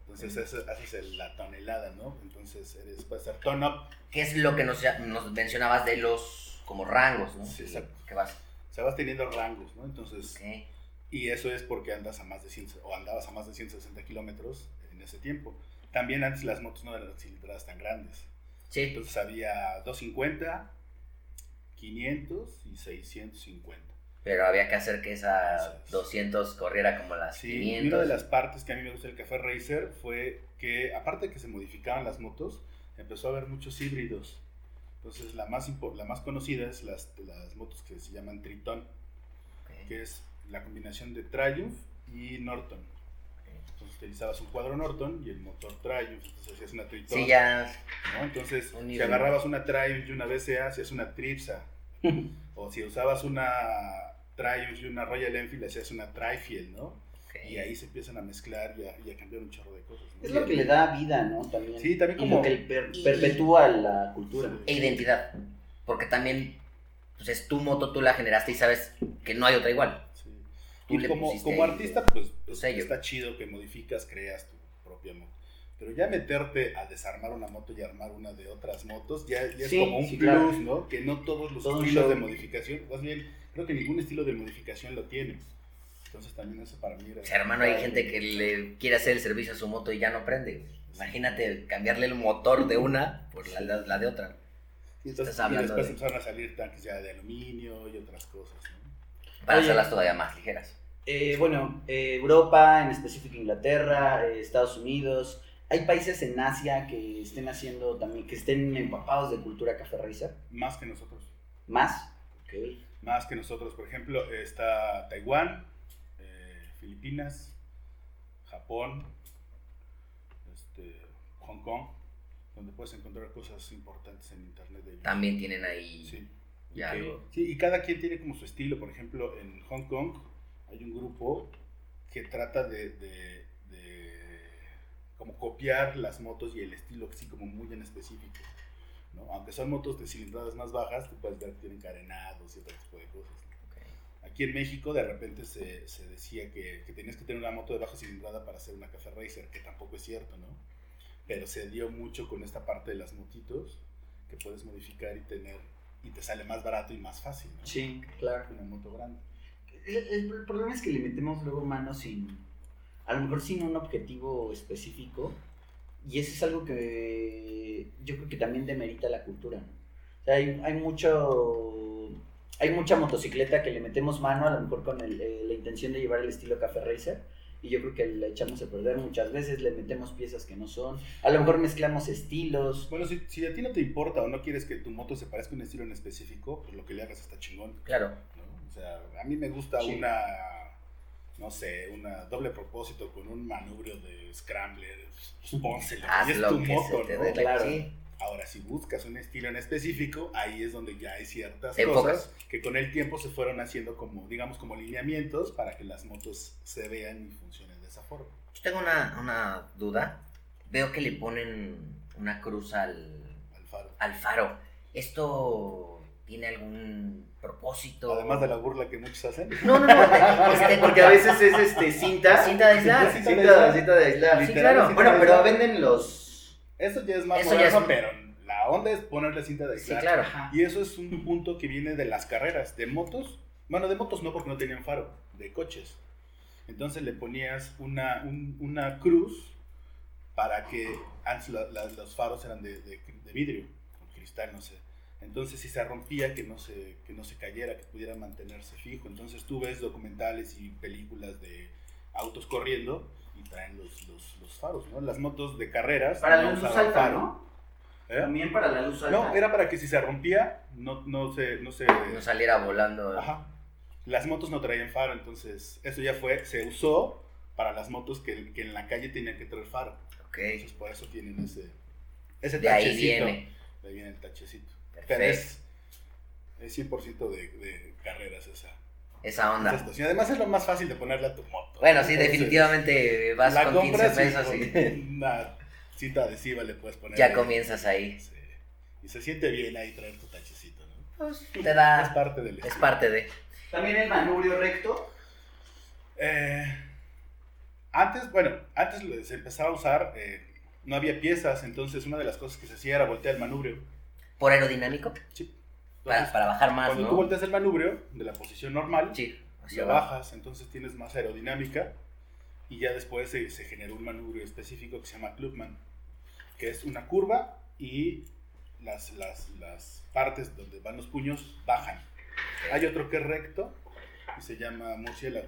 Entonces haces la tonelada, ¿no? Entonces eres, puedes ser turn up, ¿Qué es lo que nos, nos mencionabas de los como rangos, ¿no? Sí, exacto. Que vas. o sea, vas teniendo rangos, ¿no? Entonces, ok. y eso es porque andas a más de 100, o andabas a más de 160 kilómetros en ese tiempo. También antes las motos no eran cilindradas tan grandes. Sí, Entonces había 250, 500 y 650. pero había que hacer que esa es. 200 corriera como las Sí, y 500. una de las partes que a mí me gusta del Café Racer fue que, aparte de que se modificaban las motos, empezó a haber muchos híbridos. Entonces, la más, la más conocida es las, las motos que se llaman Triton, que es la combinación de Triumph y Norton. Entonces, utilizabas un cuadro Norton y el motor Triumph, entonces hacías una Triton. Sí, ya. ¿no? Entonces, Un si agarrabas una Triumph y una BCA, hacías una Tripsa. *laughs* o si usabas una Triumph y una Royal Enfield, hacías una Trifield, ¿no? Y ahí se empiezan a mezclar y a, y a cambiar un chorro de cosas. ¿no? Es lo que le da vida, ¿no? También. Sí, también Y como- lo que per- Y- perpetúa la cultura. E identidad. Porque también, pues es tu moto, tú la generaste y sabes que no hay otra igual. Tú le como, como artista, pues, tu pues, está chido que modificas, creas tu propia moto. Pero ya meterte a desarmar una moto y armar una de otras motos, ya, ya Sí, es como un sí, plus, claro. ¿no? Que no todos los Todo estilos show. de modificación, más bien, creo que ningún estilo de modificación lo tiene. Entonces también eso para mí era... O sea, hermano, hay gente que le quiere hacer el servicio a su moto y ya no prende. Imagínate cambiarle el motor de una por la, la- la de otra. Y, entonces, y después de- empezaron a salir tanques ya de aluminio y otras cosas, ¿no? Para Oye. hacerlas todavía más ligeras. Eh, bueno, eh, Europa, en específico Inglaterra, eh, Estados Unidos, ¿Hay países en Asia que estén haciendo también, que estén empapados de cultura café racer? Más que nosotros. ¿Más? Ok. Más que nosotros. Por ejemplo, está Taiwán, eh, Filipinas, Japón, este, Hong Kong, donde puedes encontrar cosas importantes en internet de ellos. También tienen ahí Sí. Ya Que- algo. sí, y cada quien tiene como su estilo. Por ejemplo, en Hong Kong hay un grupo que trata de, de- de como copiar las motos y el estilo así como muy en específico. ¿no? Aunque son motos de cilindradas más bajas, tú puedes ver que tienen carenados y otro tipo de cosas. Ok. Aquí en México de repente se, se decía que, que tenías que tener una moto de baja cilindrada para hacer una café racer, que tampoco es cierto, ¿no? Pero se dio mucho con esta parte de las motitos que puedes modificar y tener y te sale más barato y más fácil, ¿no? Sí, claro. Una moto grande. El, el- el problema es que le metemos luego mano sin, a lo mejor sin un objetivo específico, y eso es algo que yo creo que también demerita la cultura. ¿no? O sea, hay, hay mucho, hay mucha motocicleta que le metemos mano, a lo mejor con el- eh, la intención de llevar el estilo Café Racer, y yo creo que le echamos a perder muchas veces, le metemos piezas que no son, a lo mejor mezclamos estilos. Bueno, si, si a ti no te importa o no quieres que tu moto se parezca a un estilo en específico, pues lo que le hagas está chingón, Claro. ¿no? O sea, a mí me gusta Sí. una, no sé, una doble propósito con un manubrio de scrambler, pues pónselo, y es tu moto, ¿no? la Claro. sí. Ahora, si buscas un estilo en específico, ahí es donde ya hay ciertas cosas que con el tiempo se fueron haciendo como, digamos, como lineamientos para que las motos se vean y funcionen de esa forma. Yo tengo una, una duda. Veo que le ponen una cruz al, Al faro. al faro. ¿Esto tiene algún propósito? Además de la burla que muchos hacen. No, no, no. *laughs* este, Porque a veces es este *laughs* cinta. Cinta de *laughs* aislar. Cinta Cinta, cinta de aislar. Sí, claro. Bueno, de pero venden los. Eso ya es más Eso ya moderno, es- pero la onda es ponerle cinta de Sí, claro. Y eso es un punto que viene de las carreras, de motos. Bueno, de motos no porque no tenían faro, de coches. Entonces le ponías una, un- una cruz para que antes la- la- los faros eran de, de- de vidrio, con cristal, no sé. Entonces si se rompía, que no se, que no se cayera, que pudiera mantenerse fijo. Entonces tú ves documentales y películas de autos corriendo y traen los, los, los faros, ¿no? Las motos de carreras. Para la luz alta, faro. ¿no? ¿Eh? También para la luz alta. No, era para que si se rompía, no, no se... No se No saliera volando. Ajá. Las motos no traían faro, entonces eso ya fue, se usó para las motos que, que en la calle tenían que traer faro. Ok. Entonces por eso tienen ese, ese De ahí tachecito. viene. De ahí viene el tachecito. Pero Perfecto. es, es 100% de, de carreras esa, Esa onda. estación. Además es lo más fácil de ponerle a tu moto. Bueno, sí, Entonces, definitivamente vas la con 15 compras y pesos con y *laughs* una cinta adhesiva le puedes poner. ya ahí. comienzas ahí. Sí. Y se siente bien ahí traer tu tachecito, ¿no? Pues, te Es da. parte del Es parte de. También el manubrio recto. Eh, antes, bueno, antes se empezaba a usar, eh, no había piezas, entonces una de las cosas que se hacía era voltear el manubrio. Por aerodinámico. Sí. Para, para bajar más, cuando ¿no? tú volteas el manubrio de la posición normal, Sí. abajo. bajas, entonces tienes más aerodinámica y ya después se, se generó un manubrio específico que se llama Clubman, que es una curva y las, las, las partes donde van los puños bajan. Hay otro que es recto y se llama murciélago,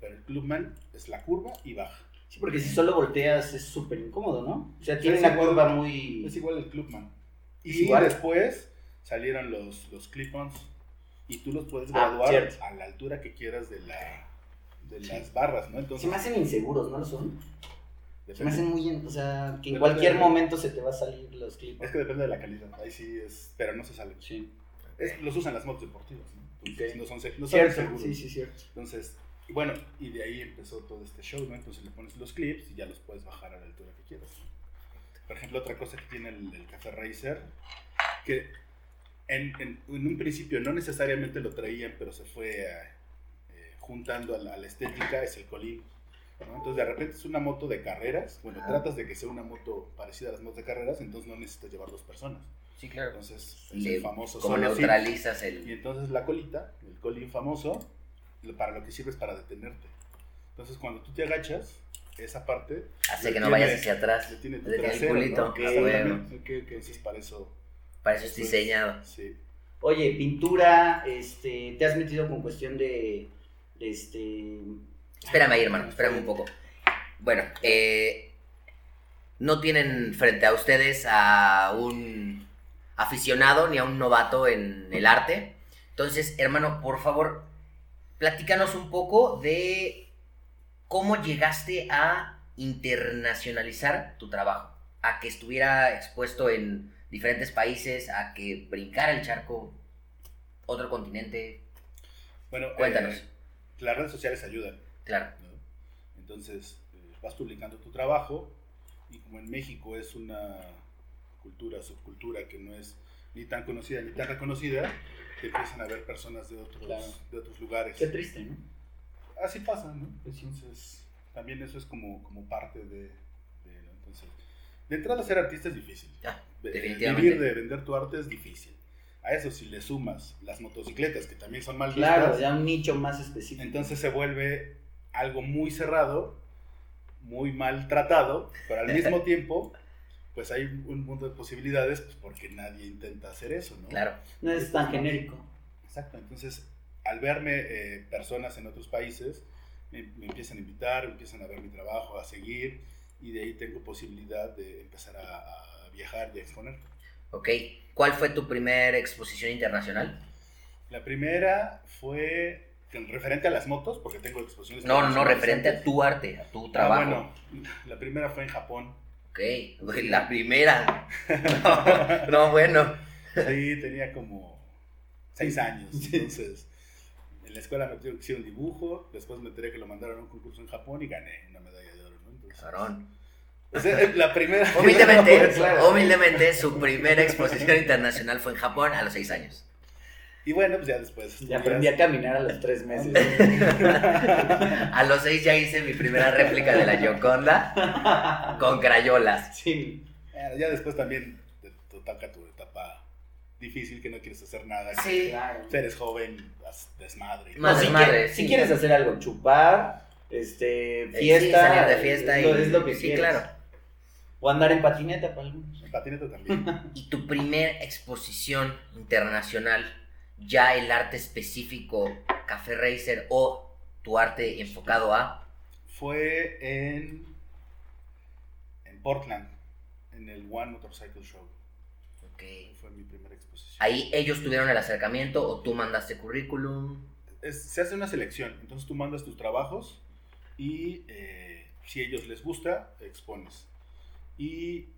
pero el Clubman es la curva y baja. Sí, porque si solo volteas es súper incómodo, ¿no? O sea, tiene es una igual. curva muy. Es igual el Clubman. Y igual. después salieron los, los clip-ons y tú los puedes Ah, graduar cierto. a la altura que quieras de, la, de Sí. las barras, ¿no? Entonces, Se me hacen inseguros, ¿no lo son? Se depende- me hacen muy. O sea, que en Depende cualquier de- momento se te va a salir los clips. Es que depende de la calidad, ahí sí es, pero no se sale. Sí. Es- los usan las motos deportivas, ¿no? Entonces, Ok. no son, se- no son seguros. Sí, sí, cierto. Entonces, y bueno, y de ahí empezó todo este show, ¿no? Entonces le pones los clips y ya los puedes bajar a la altura que quieras. Por ejemplo, otra cosa que tiene el, el Café Racer, que en, en- en un principio no necesariamente lo traían, pero se fue eh, eh, juntando a la, a la estética, es el colín. ¿no? Entonces de repente es una moto de carreras, bueno, Ajá. tratas de que sea una moto parecida a las motos de carreras, entonces no necesitas llevar dos personas. Sí, claro. Entonces es Le- el famoso Como neutralizas Y el. entonces la colita, el colín famoso, para lo que sirve es para detenerte. Entonces cuando tú te agachas, esa parte Hace que no tiene- vayas hacia atrás. le tiene tu el culito. ¿no? Ok, ok. Entonces para eso... Para eso es pues, diseñado. Sí. Oye, pintura, este, ¿te has metido con cuestión de, de este... Espérame ahí, hermano, espérame un poco. Bueno, eh, no tienen frente a ustedes a un aficionado ni a un novato en el arte. Entonces, hermano, por favor, platícanos un poco de cómo llegaste a internacionalizar tu trabajo, a que estuviera expuesto en diferentes países, a que brincara el charco, otro continente. Bueno, Cuéntanos. eh, las redes sociales ayudan. Claro. ¿no? Entonces, eh, vas publicando tu trabajo y como en México es una cultura, subcultura que no es ni tan conocida ni tan reconocida, te empiezan a ver personas de otros, Claro. de otros lugares. Qué triste, ¿no? Así pasa, ¿no? Pues. Entonces, también eso es como, como parte de, de entrada ser artista es difícil. Ah, Eh, definitivamente. Vivir de vender tu arte es difícil. A eso si le sumas las motocicletas, que también son mal Claro, vistas, ya un nicho más específico. entonces se vuelve algo muy cerrado, muy mal tratado, pero al mismo *laughs* tiempo, pues hay un mundo de posibilidades, pues porque nadie intenta hacer eso, ¿no? Claro. no es tan genérico. Exacto, entonces al verme eh, personas en otros países, me, me empiezan a invitar, empiezan a ver mi trabajo, a seguir, y de ahí tengo posibilidad de empezar a, a viajar y a exponer. Ok. ¿Cuál fue tu primera exposición internacional? La primera fue referente a las motos, porque tengo exposiciones. No, no, no, referente a tu arte, a tu Ah, trabajo. bueno, la primera fue en Japón. Ok, la primera. *laughs* No, no, bueno. Sí, tenía como seis años. Entonces, en la escuela me que hacer un dibujo. Después me enteré que lo mandaron a un concurso en Japón y gané una medalla sea, la primera. *laughs* Humildemente, su primera exposición internacional fue en Japón a los seis años. Y bueno, pues ya después. Y aprendí a caminar a los tres meses. *laughs* A los seis ya hice mi primera réplica de la Gioconda con crayolas. Sí. Bueno, ya después también te, te toca tu etapa difícil que no quieres hacer nada. Sí. Claro. que Eres joven, desmadre. Más No, si, desmadre, sí. si quieres hacer algo, chupar, este, Eh, fiesta. sí, salir de fiesta es y lo, es lo que sí, quieres. claro. O andar en patineta para algunos. En patineta también. *laughs* Y tu primer exposición internacional, ya el arte específico, Café Racer o tu arte enfocado a. Fue en, en Portland, en el One Motorcycle Show. Ok. Fue mi primera exposición. Ahí ellos tuvieron el acercamiento o tú mandaste currículum. Es- se hace una selección, entonces tú mandas tus trabajos y eh, si a ellos les gusta, expones. Y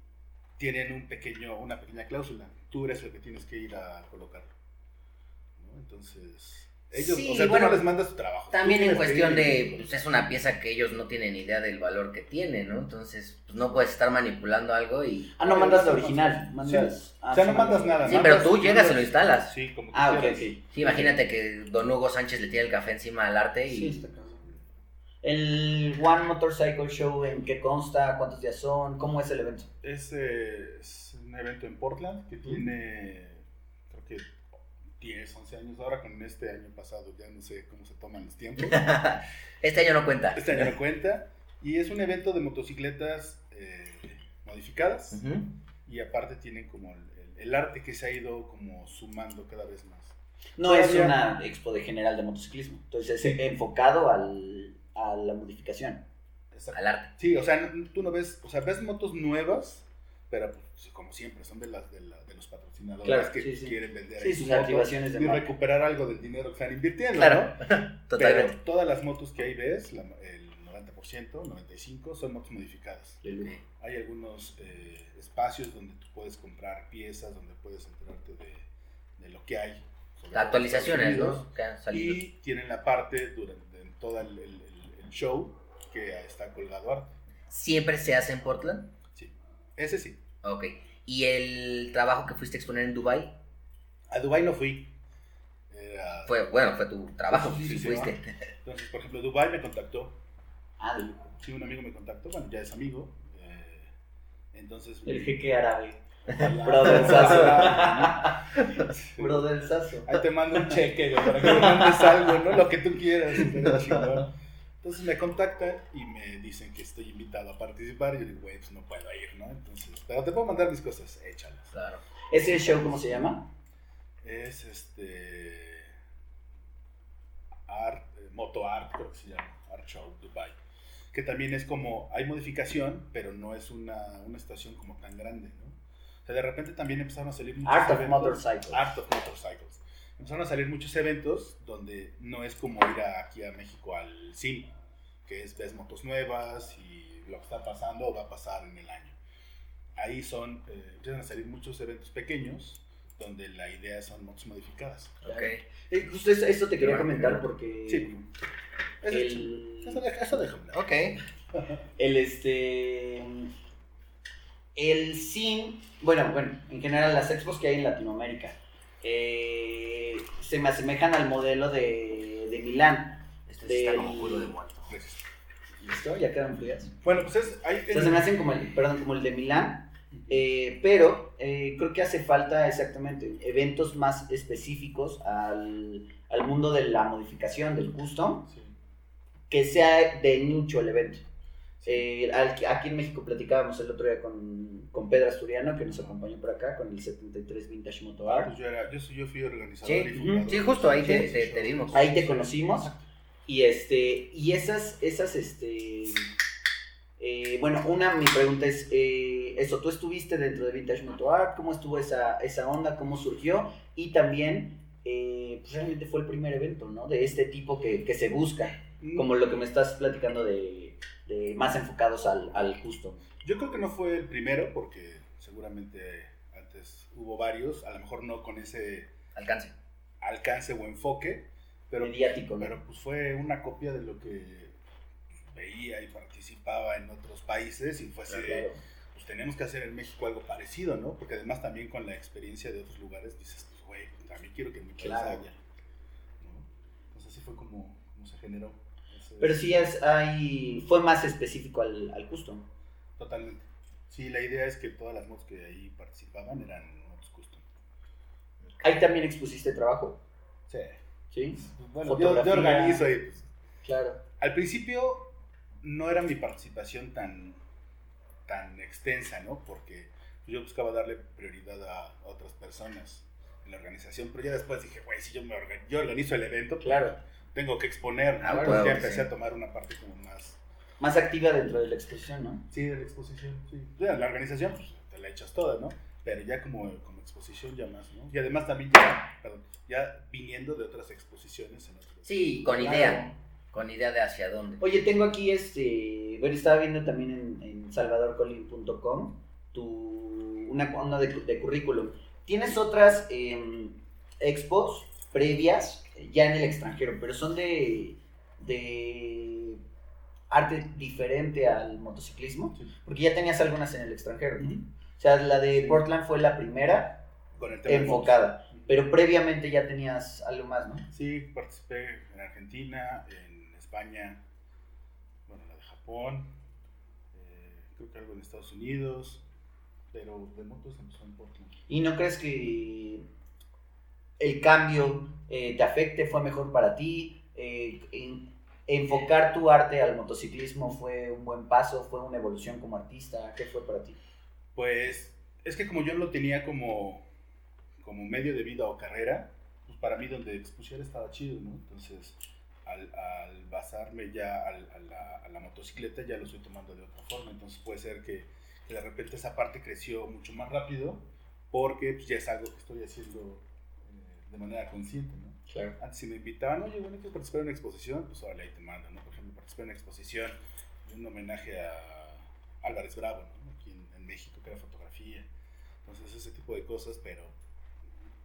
tienen un pequeño, una pequeña cláusula. Tú eres el que tienes que ir a colocarlo. ¿no? Entonces, ellos, Sí, o sea, bueno, tú no les mandas tu trabajo. También en que cuestión de, pues es una pieza que ellos no tienen idea del valor que tiene, ¿no? Entonces, pues no puedes estar manipulando algo y... Ah, no mandas la original. Mandas, ah, O sea, no sí, mandas nada. Sí, mandas- pero tú llegas y lo instalas. Sí, como tú Ah, ok, ok. Sí, imagínate que Don Hugo Sánchez le tira el café encima al arte y... Sí, está cabrón. El One Motorcycle Show, ¿en qué consta? ¿Cuántos días son? ¿Cómo es el evento? Es, eh, es un evento en Portland que tiene, creo que 10, 11 años. Ahora con este año pasado ya no sé cómo se toman los tiempos. *laughs* este año no cuenta. Este año no cuenta. Y es un evento de motocicletas eh, modificadas. Y aparte tienen como el, el- el arte que se ha ido como sumando cada vez más. No es una expo de general de motociclismo. Entonces es enfocado al, a la modificación. Exacto. Al arte. Sí, o sea, tú no ves, o sea, ves motos nuevas, pero pues, como siempre, son de, las, de, la- de los patrocinadores Claro, que sí, sí. quieren vender Sí, sus activaciones de y marca. recuperar algo del dinero que están invirtiendo, Claro, *laughs* ¿no? totalmente. Pero todas las motos que ahí ves, la- el 90%, 95%, son motos modificadas. Hay algunos eh, espacios donde tú puedes comprar piezas, donde puedes enterarte de, de lo que hay. Actualizaciones. ¿no? Que han salido. Y tienen la parte durante en el- el show que está colgado arte. ¿Siempre se hace en Portland? Sí, ese sí. Ok. ¿Y el trabajo que fuiste a exponer en Dubai A Dubai no fui. Era- Fue, bueno, fue tu trabajo, Sí, sí, sí, sí, fuiste. Entonces, por ejemplo, Dubai me contactó. Ah. Sí, un amigo me contactó, bueno, ya es amigo. eh, entonces. El jeque árabe. Brotherzazo. *laughs* *laughs* Ahí te mando un cheque, güey, para que me mandes algo, ¿no? Lo que tú quieras. estaría chingón. Entonces me contactan y me dicen que estoy invitado a participar. Y yo digo, güey, pues no puedo ir, ¿no? Entonces, pero te puedo mandar mis cosas, échalas. Claro. ¿Ese show cómo se llama? Es este. Art, eh, Moto Art, creo que se llama. Art Show Dubai. que también es como, hay modificación, pero no es una, una estación como tan grande, ¿no? O sea, de repente también empezaron a salir muchos Art of. Motorcycles. Art of Motorcycles. Empezaron a salir muchos eventos donde no es como ir a- aquí a México al CIM, que es ves motos nuevas y lo que está pasando o va a pasar en el año. Ahí son, eh, empiezan a salir muchos eventos pequeños donde la idea son motos modificadas. Ok. Eh, justo eso, eso te quería comentar porque Sí. Eso, el, eso, deja- eso déjame. Ok. el este el sim bueno bueno en general las expos que hay en Latinoamérica eh, se me asemejan al modelo de, de Milán Este está como culo de muerto. Listo ya quedan frías Bueno, pues es, o sea, se me hacen como el perdón como el de Milán eh, pero eh, creo que hace falta exactamente eventos más específicos al, al mundo de la modificación del custom Sí. que sea de nicho el evento Eh, aquí en México platicábamos el otro día con, con Pedro Asturiano, que nos acompañó por acá con el 73 Vintage Moto Art. pues yo, era, yo, fui organizador Sí, y fundador. sí, justo ahí te- te- te vimos. Ahí te conocimos. Y este, y esas, esas, este, eh, bueno, una, mi pregunta es, eh, eso, tú estuviste dentro de Vintage Moto Art, ¿cómo estuvo esa, esa onda? ¿Cómo surgió? Y también, eh, pues realmente fue el primer evento, ¿no? De este tipo que, que se busca, como lo que me estás platicando de, de más enfocados al, al custom. Yo creo que no fue el primero porque seguramente antes hubo varios, a lo mejor no con ese Alcance. alcance o enfoque, pero, mediático, ¿no? pero pues fue una copia de lo que veía y participaba en otros países y fue así Claro. pues tenemos que hacer en México algo parecido, ¿no? Porque además también con la experiencia de otros lugares dices, pues güey, también quiero que en mi país Claro. haya, ¿no? Entonces así fue como, como se generó. Pero sí es, hay, fue más específico al, al custom. Totalmente. Sí, la idea es que todas las motos que ahí participaban eran motos custom. Ahí también expusiste trabajo, Sí. ¿sí? Bueno, yo, yo organizo y pues, Claro. al principio no era mi participación tan, tan extensa, ¿no? Porque yo buscaba darle prioridad a otras personas en la organización, pero ya después dije, güey, si yo, me orga- yo organizo el evento, pues, Claro. Tengo que exponer, ¿no? Ah, claro ya empecé sí. a tomar una parte como más... Más activa dentro de la exposición, ¿no? Sí, de la exposición, sí. Ya, la organización, pues te la echas toda, ¿no? Pero ya como, como exposición ya más, ¿no? Y además también ya, perdón, ya viniendo de otras exposiciones en otros... Sí, con idea. Con idea de hacia dónde. Oye, tengo aquí este. Bueno, estaba viendo también en, en salvadorcolin.com tu una onda de, de currículum. ¿Tienes otras em, expos previas eh, ya en el extranjero, pero son de, de arte diferente al motociclismo? Sí. Porque ya tenías algunas en el extranjero. O sea, la de Sí. Portland fue la primera enfocada, pero previamente ya tenías algo más, ¿no? Sí, participé en Argentina, en España, bueno, la de Japón, eh, creo que algo en Estados Unidos, pero de motos empezó en Portland. ¿Y no crees que el cambio eh, te afecte? ¿Fue mejor para ti? Eh, en- ¿Enfocar tu arte al motociclismo fue un buen paso? ¿Fue una evolución como artista? ¿Qué fue para ti? Pues es que como yo lo tenía como, como medio de vida o carrera, pues para mí donde expusiera estaba chido, ¿no? Entonces, al, basarme ya al- a, la, motocicleta, ya lo estoy tomando de otra forma. Entonces puede ser que, que de repente esa parte creció mucho más rápido porque pues, ya es algo que estoy haciendo de manera consciente, ¿no? Claro. Antes si me invitaban, oye, bueno, ¿quieres participar en una exposición? Pues órale, ahí te mando, ¿no? Por ejemplo, participé en una exposición de un homenaje a Álvarez Bravo, ¿no? Aquí en, en México, que era fotografía. Entonces, ese tipo de cosas, pero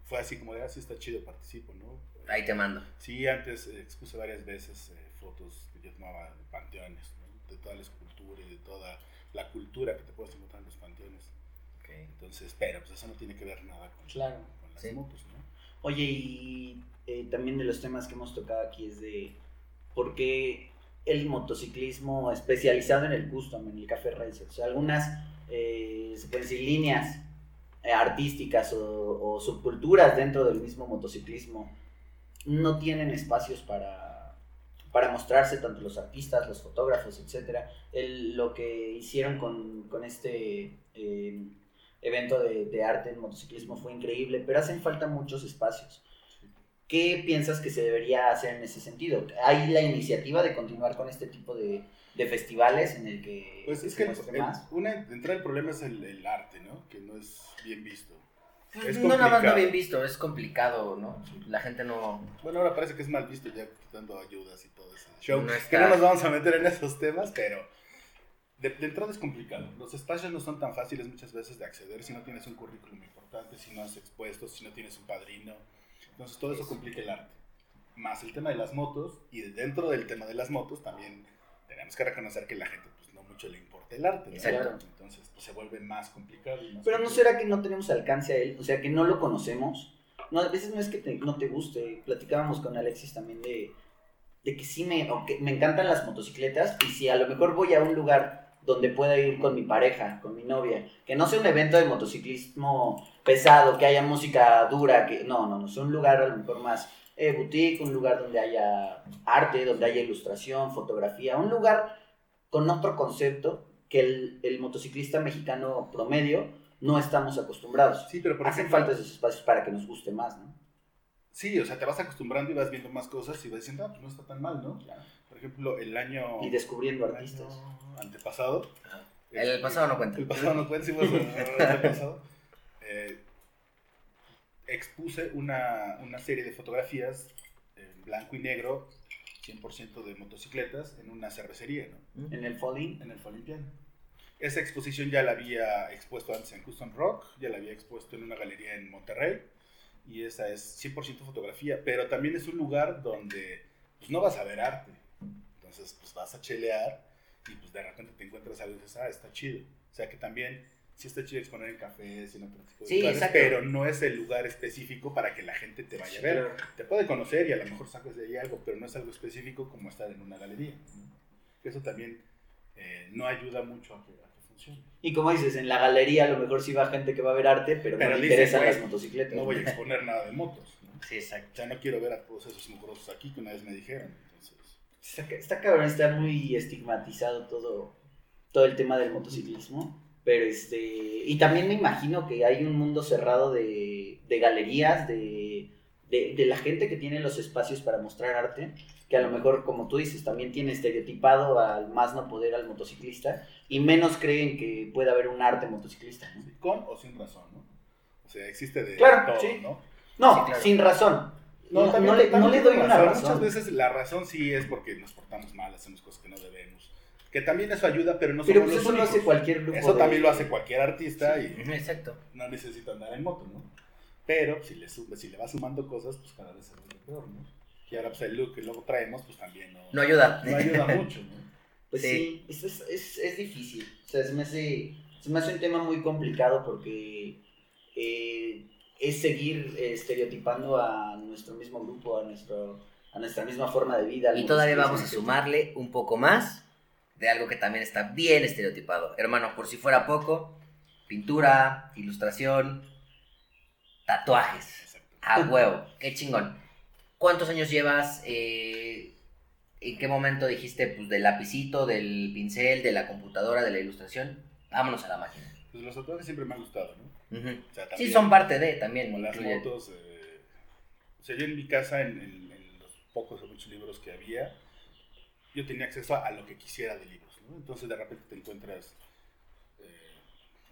fue así como de, ah, sí está chido, participo, ¿no? Ahí te mando. Sí, antes eh, expuse varias veces eh, fotos que yo tomaba de panteones, ¿no? De toda la escultura y de toda la cultura que te puedes encontrar en los panteones. Entonces, pero pues eso no tiene que ver nada con, Claro. con las Sí. motos, ¿no? Oye, y eh, también de los temas que hemos tocado aquí es de por qué el motociclismo especializado en el custom, en el café racer. O sea, algunas, eh, se pueden decir, líneas eh, artísticas o, subculturas dentro del mismo motociclismo no tienen espacios para, para mostrarse, tanto los artistas, los fotógrafos, etc. El- lo que hicieron con, con este eh, evento de, de arte en motociclismo fue increíble, pero hacen falta muchos espacios. ¿qué piensas que se debería hacer en ese sentido? ¿Hay la iniciativa de continuar con este tipo de, de festivales en el que Pues es se que el- el- una problema es el, el arte, ¿no? Que no es bien visto. Pues Es no nada más no bien visto, es complicado, ¿no? La gente no... Bueno, ahora parece que es mal visto ya dando ayudas y todo ese show. No Que está- no nos vamos a meter en esos temas, pero de, de entrada es complicado. Los espacios no son tan fáciles muchas veces de acceder si no tienes un currículum importante, si no has expuesto, si no tienes un padrino. Entonces todo eso complica el arte. Más el tema de las motos y dentro del tema de las motos también tenemos que reconocer que a la gente pues no mucho le importa el arte. ¿no? Exacto. Entonces pues, se vuelve más complicado. más Pero no complicado. será que no tenemos alcance a él, o sea, que no lo conocemos. No, a veces no es que te- no te guste. Platicábamos con Alexis también de, de que sí me, o que me encantan las motocicletas y si a lo mejor voy a un lugar donde pueda ir con mi pareja, con mi novia, que no sea un evento de motociclismo pesado, que haya música dura, que no, no, no, sea un lugar a lo mejor más eh, boutique, un lugar donde haya arte, donde haya ilustración, fotografía, un lugar con otro concepto que el, el motociclista mexicano promedio no estamos acostumbrados. Sí, pero por Hacen ejemplo, falta esos espacios para que nos guste más, ¿no? Sí, o sea, te vas acostumbrando y vas viendo más cosas y vas diciendo, ah, pues no está tan mal, ¿no? Por ejemplo, el año... Y descubriendo el artistas. año antepasado. Ajá. El pasado no cuenta. El pasado no cuenta, sí, bueno, el antepasado. Eh, expuse una, una serie de fotografías en blanco y negro, 100% de motocicletas, en una cervecería, ¿no? En el Falling. En el Folimpiano. Esa exposición ya la había expuesto antes en Custom Rock, ya la había expuesto en una galería en Monterrey, y esa es 100% fotografía, pero también es un lugar donde pues, no vas a ver arte. Entonces, pues vas a chelear y pues de repente te encuentras algo y dices, ah, está chido. O sea que también sí está chido exponer en cafés y en otro tipo de Sí, lugares, pero no es el lugar específico para que la gente te vaya a ver. Te puede conocer y a lo mejor sacas de ahí algo, pero no es algo específico como estar en una galería. Eso también eh, no ayuda mucho a que, Y como dices, en la galería a lo mejor sí va gente que va a ver arte, pero, Pero no le interesan las motocicletas. No voy a exponer nada de motos. ¿no? Sí, exacto. O sea, no quiero ver a todos esos mugrosos aquí que una vez me dijeron. Entonces, Está, ca- está cabrón, está muy estigmatizado todo, todo el tema del motociclismo. Pero este. Y también me imagino que hay un mundo cerrado de, de galerías, de, de, de la gente que tiene los espacios para mostrar arte. Que a lo mejor, como tú dices, también tiene estereotipado al más no poder al motociclista. Y menos creen que pueda haber un arte motociclista. ¿no? con o sin razón, ¿no? O sea, existe de Claro, todo, sí. ¿no? No, Sí, claro. sin razón. No, no también- le, también no le doy una razón. Muchas veces la razón sí es porque nos portamos mal, hacemos cosas que no debemos. Que también eso ayuda, pero no Pero somos pues los eso lo únicos. hace cualquier grupo. Eso de- también lo hace cualquier artista y Exacto. no necesita andar en moto, ¿no? Pero si le, sube, si le va sumando cosas, pues cada vez se vuelve peor, ¿no? Y ahora pues el look que luego traemos, pues también no, No ayuda. no ayuda mucho, ¿no? *laughs* Pues Sí. sí, es, es, es, difícil. O sea, se me, hace, se me hace un tema muy complicado porque eh, es seguir eh, estereotipando a nuestro mismo grupo, a, nuestro, a nuestra misma forma de vida. Y todavía vamos a sumarle un poco más de algo que también está bien estereotipado. Hermano, por si fuera poco, pintura, ilustración, tatuajes. Exacto. A huevo, qué chingón. ¿Cuántos años llevas? eh, ¿En qué momento dijiste, pues, del lapicito, del pincel, de la computadora, de la ilustración? Vámonos a la máquina. Pues los tatuajes siempre me han gustado, ¿no? Ujú. O sea, Sí, son parte de también. como las motos. eh, o sea, yo en mi casa, en, en- en los pocos o muchos libros que había, yo tenía acceso a, a lo que quisiera de libros, ¿no? Entonces de repente te encuentras eh,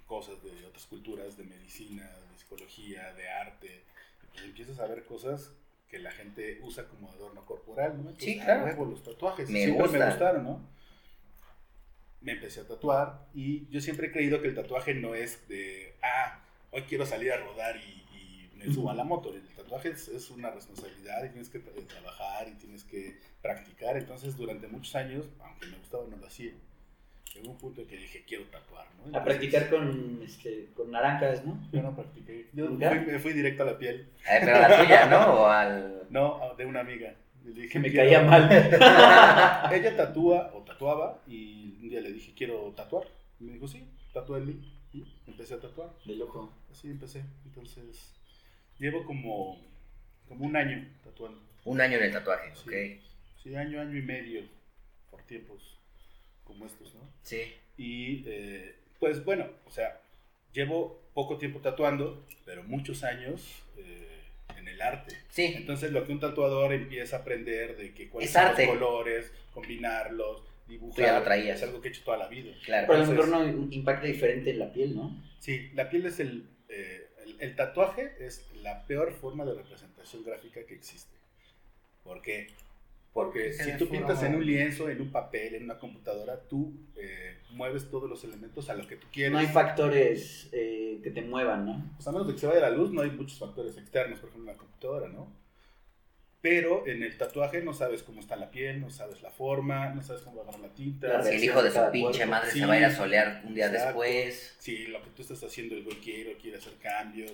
cosas de otras culturas, de medicina, de psicología, de arte, y pues empiezas a ver cosas que la gente usa como adorno corporal, ¿no? Entonces, Sí, claro. huevo, los tatuajes, Me siempre me gustaron, ¿no? Me empecé a tatuar y yo siempre he creído que el tatuaje no es de, ah, hoy quiero salir a rodar y, y me subo a la moto. El tatuaje es, es una responsabilidad y tienes que tra- trabajar y tienes que practicar. Entonces, durante muchos años, aunque me gustaba, no lo hacía. Llegó un punto en que dije, quiero tatuar, ¿no? A practicar con, este, con naranjas, ¿no? Yo no practiqué. Yo me fui directo a la piel. Eh, pero la tuya, ¿no? O al... No, a- de una amiga. Le dije, Que me "Quiero-". caía mal. *laughs* Ella tatúa o tatuaba y un día le dije, quiero tatuar. Y me dijo, sí, tatúa en mí. Y empecé a tatuar. De loco. Así empecé. Entonces, llevo como, como un año tatuando. Un año en el tatuaje, Sí. ok. Sí, año, año y medio, por tiempos como estos, ¿no? Sí. Y eh, pues bueno, o sea, llevo poco tiempo tatuando, pero muchos años eh, en el arte. Sí, Entonces lo que un tatuador empieza a aprender de que cuáles Es son arte. los colores, combinarlos, dibujar, Tú ya lo traías. es algo que he hecho toda la vida. claro. Pero a lo mejor Entonces- no impacta diferente en la piel, ¿no? Sí, la piel es el, eh, el, el tatuaje es la peor forma de representación gráfica que existe. ¿Por qué? Porque si tú pintas en un lienzo, en un papel, en una computadora, tú eh, mueves todos los elementos a lo que tú quieres. No hay factores eh, que te muevan, ¿no? Pues a menos de que se vaya la luz, no hay muchos factores externos, por ejemplo, en la computadora, ¿no? Pero en el tatuaje no sabes cómo está la piel, no sabes la forma, no sabes cómo va a agarrar la tinta. La Si el hijo de su pinche cuerpo. madre Sí, se va a ir a solear un día exacto. después. Si lo que tú estás haciendo el güey quiere o quiere hacer cambios.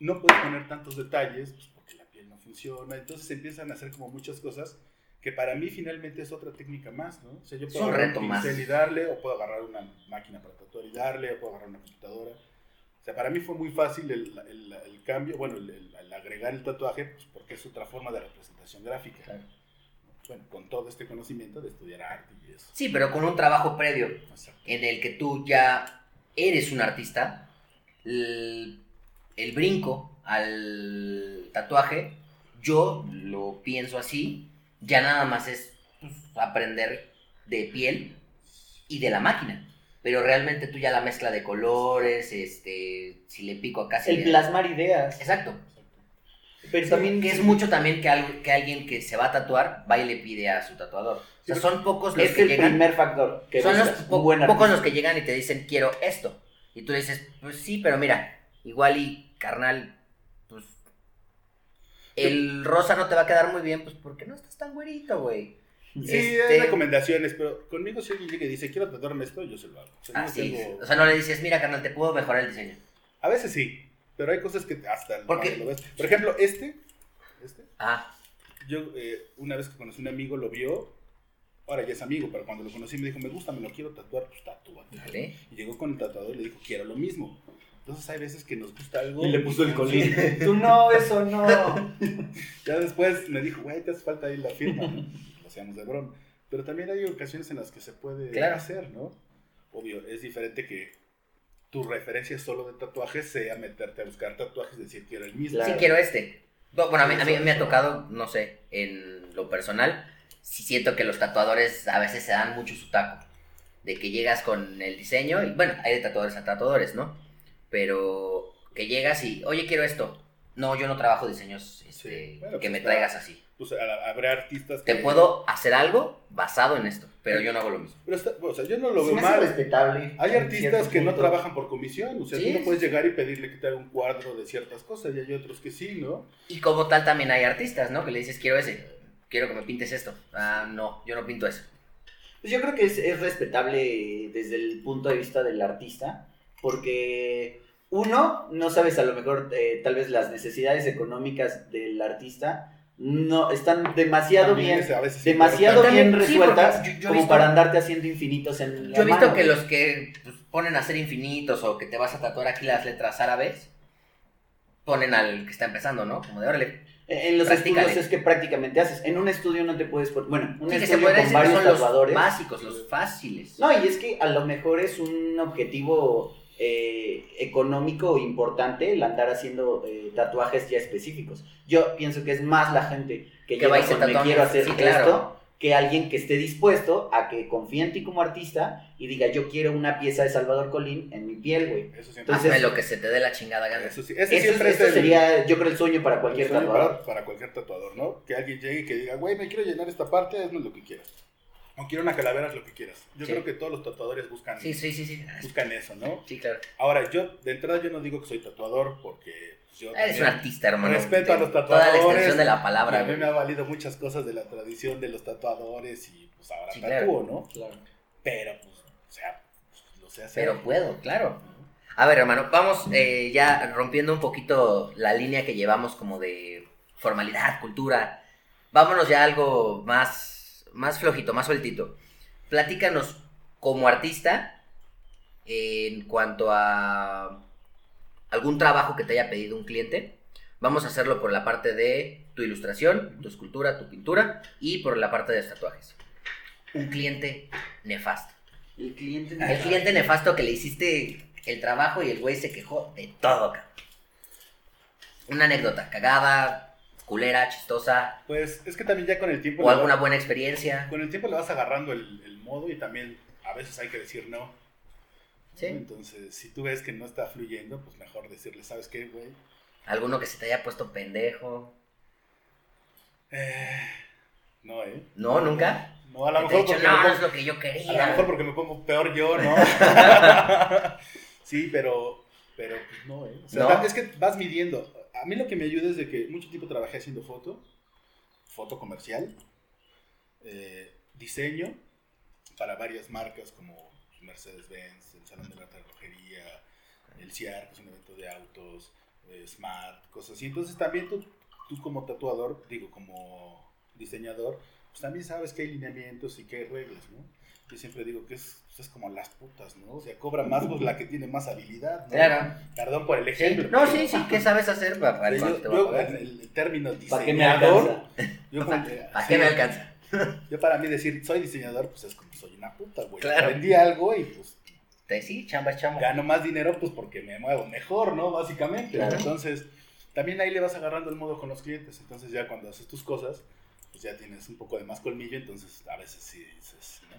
No puedes poner tantos detalles pues, porque la piel no funciona. Entonces empiezan a hacer como muchas cosas que para mí finalmente es otra técnica más, ¿no? O sea, yo puedo un agarrar reto un más. pincel y darle, o puedo agarrar una máquina para tatuar y darle, o puedo agarrar una computadora. O sea, para mí fue muy fácil el, el- el cambio, bueno, el, agregar el tatuaje, pues porque es otra forma de representación gráfica. Claro. Bueno, con todo este conocimiento de estudiar arte y eso. Sí, pero con un trabajo previo Exacto. en el que tú ya eres un artista, el brinco al tatuaje, yo lo pienso así, ya nada más es pues, aprender de piel y de la máquina. Pero realmente tú ya la mezcla de colores, este, si le pico acá, El plasmar ideas. Exacto. Pero también Que es mucho también que, algo- que alguien que se va a tatuar va y le pide a su tatuador. O sea, son pocos los Es que el llegan. primer factor que son los po- pocos artista. los que llegan y te dicen quiero esto. Y tú dices, pues sí, pero mira, igual y carnal, el rosa no te va a quedar muy bien, pues porque no estás tan güerito, güey. Sí, Este- hay recomendaciones, pero conmigo si alguien llega y dice, quiero tatuarme esto, yo se lo hago. O sea, yo no tengo- O sea, no le dices, mira, carnal, te puedo mejorar el diseño. A veces sí, pero hay cosas que hasta Porque- lo ves. Por ejemplo, este, este, Ah, yo eh, una vez que conocí a un amigo lo vio, ahora ya es amigo, pero cuando lo conocí me dijo, me gusta, me lo quiero tatuar, pues tatúate. vale. Y llegó con el tatuador y le dijo, quiero lo mismo. Entonces hay veces que nos gusta algo. Y le puso el colín. *laughs* Tú no, eso no. Ya después me dijo, güey, te hace falta ahí la firma, ¿no? Lo hacíamos de broma. Pero también hay ocasiones en las que se puede Claro. hacer, ¿no? Obvio, es diferente que tu referencia solo de tatuajes sea meterte a buscar tatuajes y decir quiero el mismo. Claro. Sí, quiero este. No, Bueno, a mí, a mí me ha tocado, no sé, en lo personal, sí siento que los tatuadores a veces se dan mucho su taco. De que llegas con el diseño, y bueno, hay de tatuadores a tatuadores, ¿no? Pero que llegas y, oye, quiero esto. No, yo no trabajo diseños este, Sí, bueno, que pues me está- traigas así. Pues habrá artistas Te que- puedo hacer algo basado en esto, pero yo no hago lo mismo. Pero está- o sea, yo no lo Se veo mal. respetable. Hay artistas que no punto. trabajan por comisión, o sea, Sí, tú no puedes sí. llegar y pedirle que te haga un cuadro de ciertas cosas, y hay otros que sí, ¿no? Y como tal también hay artistas, ¿no? Que le dices, quiero ese, quiero que me pintes esto. Ah, no, yo no pinto eso. Pues yo creo que es, es respetable desde el punto de vista del artista, porque uno, no sabes a lo mejor eh, tal vez las necesidades económicas del artista no están demasiado También bien, es a veces demasiado también- bien sí, resueltas yo- yo como visto- para andarte haciendo infinitos en la Yo he visto mano. que los que pues, ponen a hacer infinitos o que te vas a tatuar aquí las letras árabes, ponen al que está empezando, ¿no? Como de órale. En los estudios es que prácticamente haces. En un estudio no te puedes... pon- Bueno, un Sí, estudio con varios son los tatuadores... básicos, los fáciles. No, y es que a lo mejor es un objetivo eh, económico importante el andar haciendo eh, tatuajes ya específicos. Yo pienso que es más la gente que, Que llega con me quiero hacer sí, claro. esto que alguien que esté dispuesto a que confíe en ti como artista y diga yo quiero una pieza de Salvador Colín en mi piel, güey. Eso siempre Entonces- Hazme lo que se te dé la chingada gana. Eso sí, ese Eso, siempre eso es el- sería, yo creo, el sueño para cualquier sueño tatuador. para, para cualquier tatuador, ¿no? Que alguien llegue y que diga, güey, me quiero llenar esta parte, hazme lo que quieras. O quiero una calavera, haz lo que quieras. Yo Sí. creo que todos los tatuadores buscan, Sí, sí, sí, sí. buscan eso, ¿no? Sí, claro. Ahora, yo, de entrada, yo no digo que soy tatuador porque pues, yo Eres un artista, hermano. Respeto a los Toda la tatuadores. extensión de la palabra, a mí me ha valido muchas cosas de la tradición de los tatuadores y pues ahora Sí, tatúo, ¿no? Claro. Pero, pues, o sea, pues, lo sé hacer. Pero puedo, claro. A ver, hermano, vamos eh, ya rompiendo un poquito la línea que llevamos como de formalidad, cultura. Vámonos ya a algo más, más flojito, más sueltito. Platícanos como artista en cuanto a algún trabajo que te haya pedido un cliente. Vamos a hacerlo por la parte de tu ilustración, tu escultura, tu pintura y por la parte de los tatuajes. Un cliente nefasto. El cliente... El cliente nefasto que le hiciste el trabajo y el güey se quejó de todo, cabrón. Una anécdota, cagada, culera, chistosa, Pues es que también ya con el tiempo... o alguna va- buena experiencia. Con el tiempo le vas agarrando el, el modo y también a veces hay que decir no. Sí. Entonces, si tú ves que no está fluyendo, pues mejor decirle, ¿sabes qué, güey? Alguno que se te haya puesto pendejo. Eh, no, ¿eh? No, nunca. No, a lo mejor dicho, porque no, me no es lo que yo A lo quería. mejor porque me pongo peor yo, ¿no? *laughs* *laughs* sí, pero, pero pues no, ¿eh? O sea, ¿No? es que vas midiendo. A mí lo que me ayuda es de que mucho tiempo trabajé haciendo foto, foto comercial, eh, diseño para varias marcas como Mercedes-Benz, el Salón de la Relojería, el CIAR, que es un evento de autos, eh, Smart, cosas así. Entonces también tú, tú como tatuador, digo, como diseñador, pues también sabes que hay lineamientos y que hay reglas, ¿no? Yo siempre digo que es, pues, es como las putas, ¿no? O sea, cobra más pues, la que tiene más habilidad, ¿no? Claro. Perdón por el ejemplo. No, sí, sí, ¿qué sabes hacer para, para Yo, en el, término ¿Para qué me diseñador, alcanza? yo *laughs* que- ¿Para sí, qué me alcanza? *laughs* Yo para mí decir soy diseñador, pues es como soy una puta, güey. Claro. Aprendí algo y pues Te- Sí, chamba, chamba. gano más dinero pues porque me muevo mejor, ¿no? Básicamente. Claro. Entonces, también ahí le vas agarrando el modo con los clientes. Entonces ya cuando haces tus cosas, pues ya tienes un poco de más colmillo, entonces a veces sí dices, ¿no?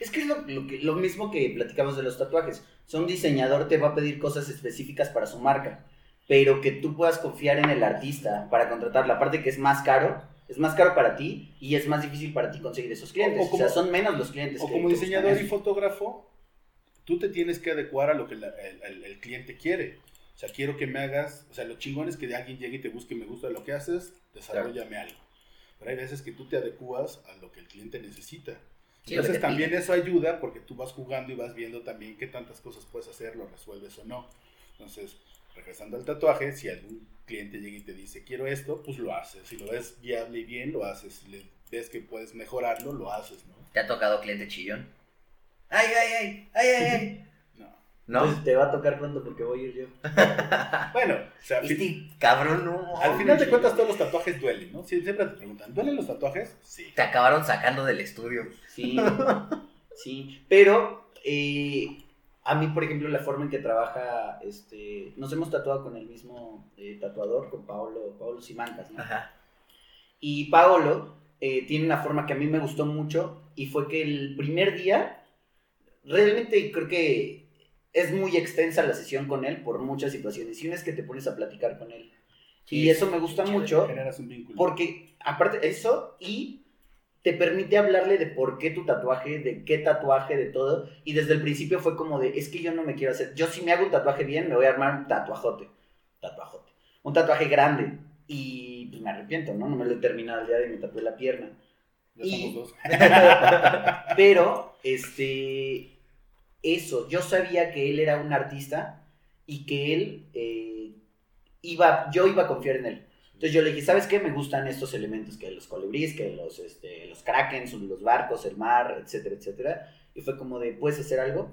Es que es lo, lo que- lo mismo que platicamos de los tatuajes. O sea, un diseñador te va a pedir cosas específicas para su marca, pero que tú puedas confiar en el artista para contratarla. Aparte que es más caro, es más caro para ti y es más difícil para ti conseguir esos clientes. O- O, o como- sea, son menos los clientes. O que- como diseñador y fotógrafo, tú te tienes que adecuar a lo que la- el, el- el cliente quiere. O sea, quiero que me hagas, o sea, lo chingón es que de alguien llegue y te busque y me gusta lo que haces, desarrollame algo. Pero hay veces que tú te adecuas a lo que el cliente necesita. Entonces también eso ayuda porque tú vas jugando y vas viendo también qué tantas cosas puedes hacer, lo resuelves o no. Entonces, regresando al tatuaje, si algún cliente llega y te dice quiero esto, pues lo haces. Si lo ves viable y bien, lo haces. Si le ves que puedes mejorarlo, lo haces, ¿no? ¿Te ha tocado cliente chillón? ¡Ay, ay, ay! ¡Ay, ay, ay! No. Entonces te va a tocar pronto porque voy a ir yo. *laughs* Bueno, o sea, Este cabrón, no. al final de cuentas todos los tatuajes duelen, ¿no? Sie- Siempre te preguntan, ¿duelen los tatuajes? Sí. Te acabaron sacando del estudio. Sí, *laughs* sí. Pero eh, a mí, por ejemplo, la forma en que trabaja, este, nos hemos tatuado con el mismo eh, tatuador, con Paolo, Paolo Simancas, ¿no? Ajá. Y Paolo eh, tiene una forma que a mí me gustó mucho y fue que el primer día, realmente creo que es muy extensa la sesión con él por muchas situaciones. Y una es que te pones a platicar con él. y eso me gusta mucho un porque, aparte de eso, y te permite hablarle de por qué tu tatuaje, de qué tatuaje, de todo. Y desde el principio fue como de, es que yo no me quiero hacer. Yo si me hago un tatuaje bien, me voy a armar un tatuajote. Tatuajote. Un tatuaje grande. Y pues me arrepiento, ¿no? No me lo he terminado el día de me tatué la pierna. Ya y- somos dos. *laughs* Pero, este, eso, yo sabía que él era un artista y que él eh, iba, yo iba a confiar en él. Entonces yo le dije, ¿sabes qué? Me gustan estos elementos, que los colibríes, que los, este, los krakens, los barcos, el mar, etcétera, etcétera. Y fue como de, ¿puedes hacer algo?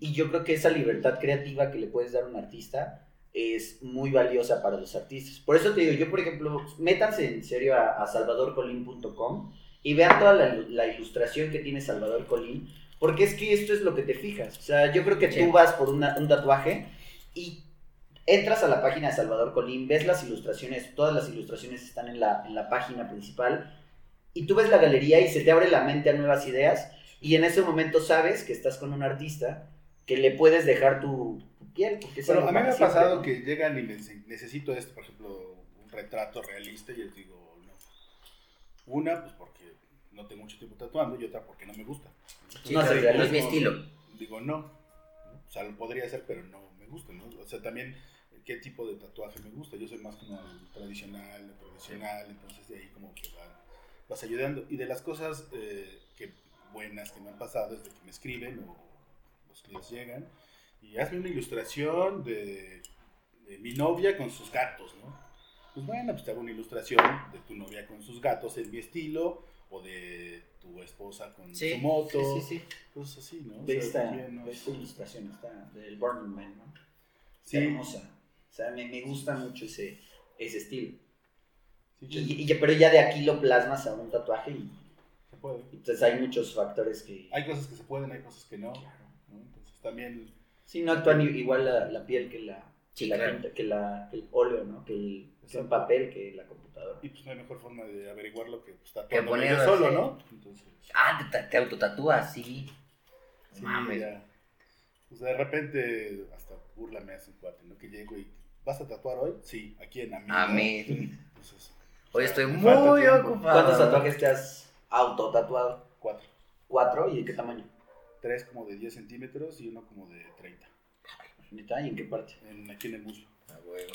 Y yo creo que esa libertad creativa que le puedes dar a un artista es muy valiosa para los artistas. Por eso te digo, yo por ejemplo, métanse en serio a, a salvadorcolin.com y vean toda la, la ilustración que tiene Salvador Colín, porque es que esto es lo que te fijas. O sea, yo creo que Sí. tú vas por una- un tatuaje y entras a la página de Salvador Colín, ves las ilustraciones, todas las ilustraciones están en la, en la página principal, y tú ves la galería y se te abre la mente a nuevas ideas, y en ese momento sabes que estás con un artista que le puedes dejar tu, tu piel. Porque algo a mí me ha pasado ¿no? que llegan y me dicen, necesito esto, por ejemplo, un retrato realista, y les digo, no. Una, pues porque no tengo mucho tiempo tatuando, y otra porque no me gusta. Sí, No, no, es mi estilo. Digo, no. O sea, lo podría hacer, pero no me gusta, ¿no? O sea, también, ¿qué tipo de tatuaje me gusta? Yo soy más como tradicional, profesional, entonces de ahí como que va- vas ayudando. Y de las cosas eh, que buenas que me han pasado es de que me escriben o los clientes llegan y hazme una ilustración de, de mi novia con sus gatos, ¿no? Pues bueno, pues te hago una ilustración de tu novia con sus gatos en mi estilo o de tu esposa con Sí, su moto. Sí, sí, sí. Cosas así, ¿no? O sea, esta, también, ¿no? ve esta ilustración, está del Burning Man, ¿no? Sí. Está hermosa. O sea, me, me gusta mucho ese, ese estilo. Sí, Y, y- pero ya de aquí lo plasmas a un tatuaje y se puede. entonces hay muchos factores que... Hay cosas que se pueden, hay cosas que no. ¿no? Entonces también, Sí, no actúan igual la, la piel que la, que, la claro. tinta- que, la, que el óleo, ¿no? Que el, que el papel, que la computadora. Y pues no hay mejor forma de averiguarlo que pues, Que tatuándome poniendo, yo solo. ¿no? Entonces, Ah, te, te autotatúas, sí. sí, Mames. ya. Pues de repente, hasta burla me hace un cuate, ¿no? Que llego y, ¿vas a tatuar hoy? Sí, ¿a quién? A mí. A ¿no? mí. Entonces, Hoy o sea, estoy muy ocupado. ¿Cuántos tatuajes te has autotatuado? Cuatro. ¿Cuatro? ¿Y de qué tamaño? Tres como de 10 centímetros y uno como de 30. ¿Neta? ¿Y en qué parte? En, aquí en el muslo. Ah, huevo.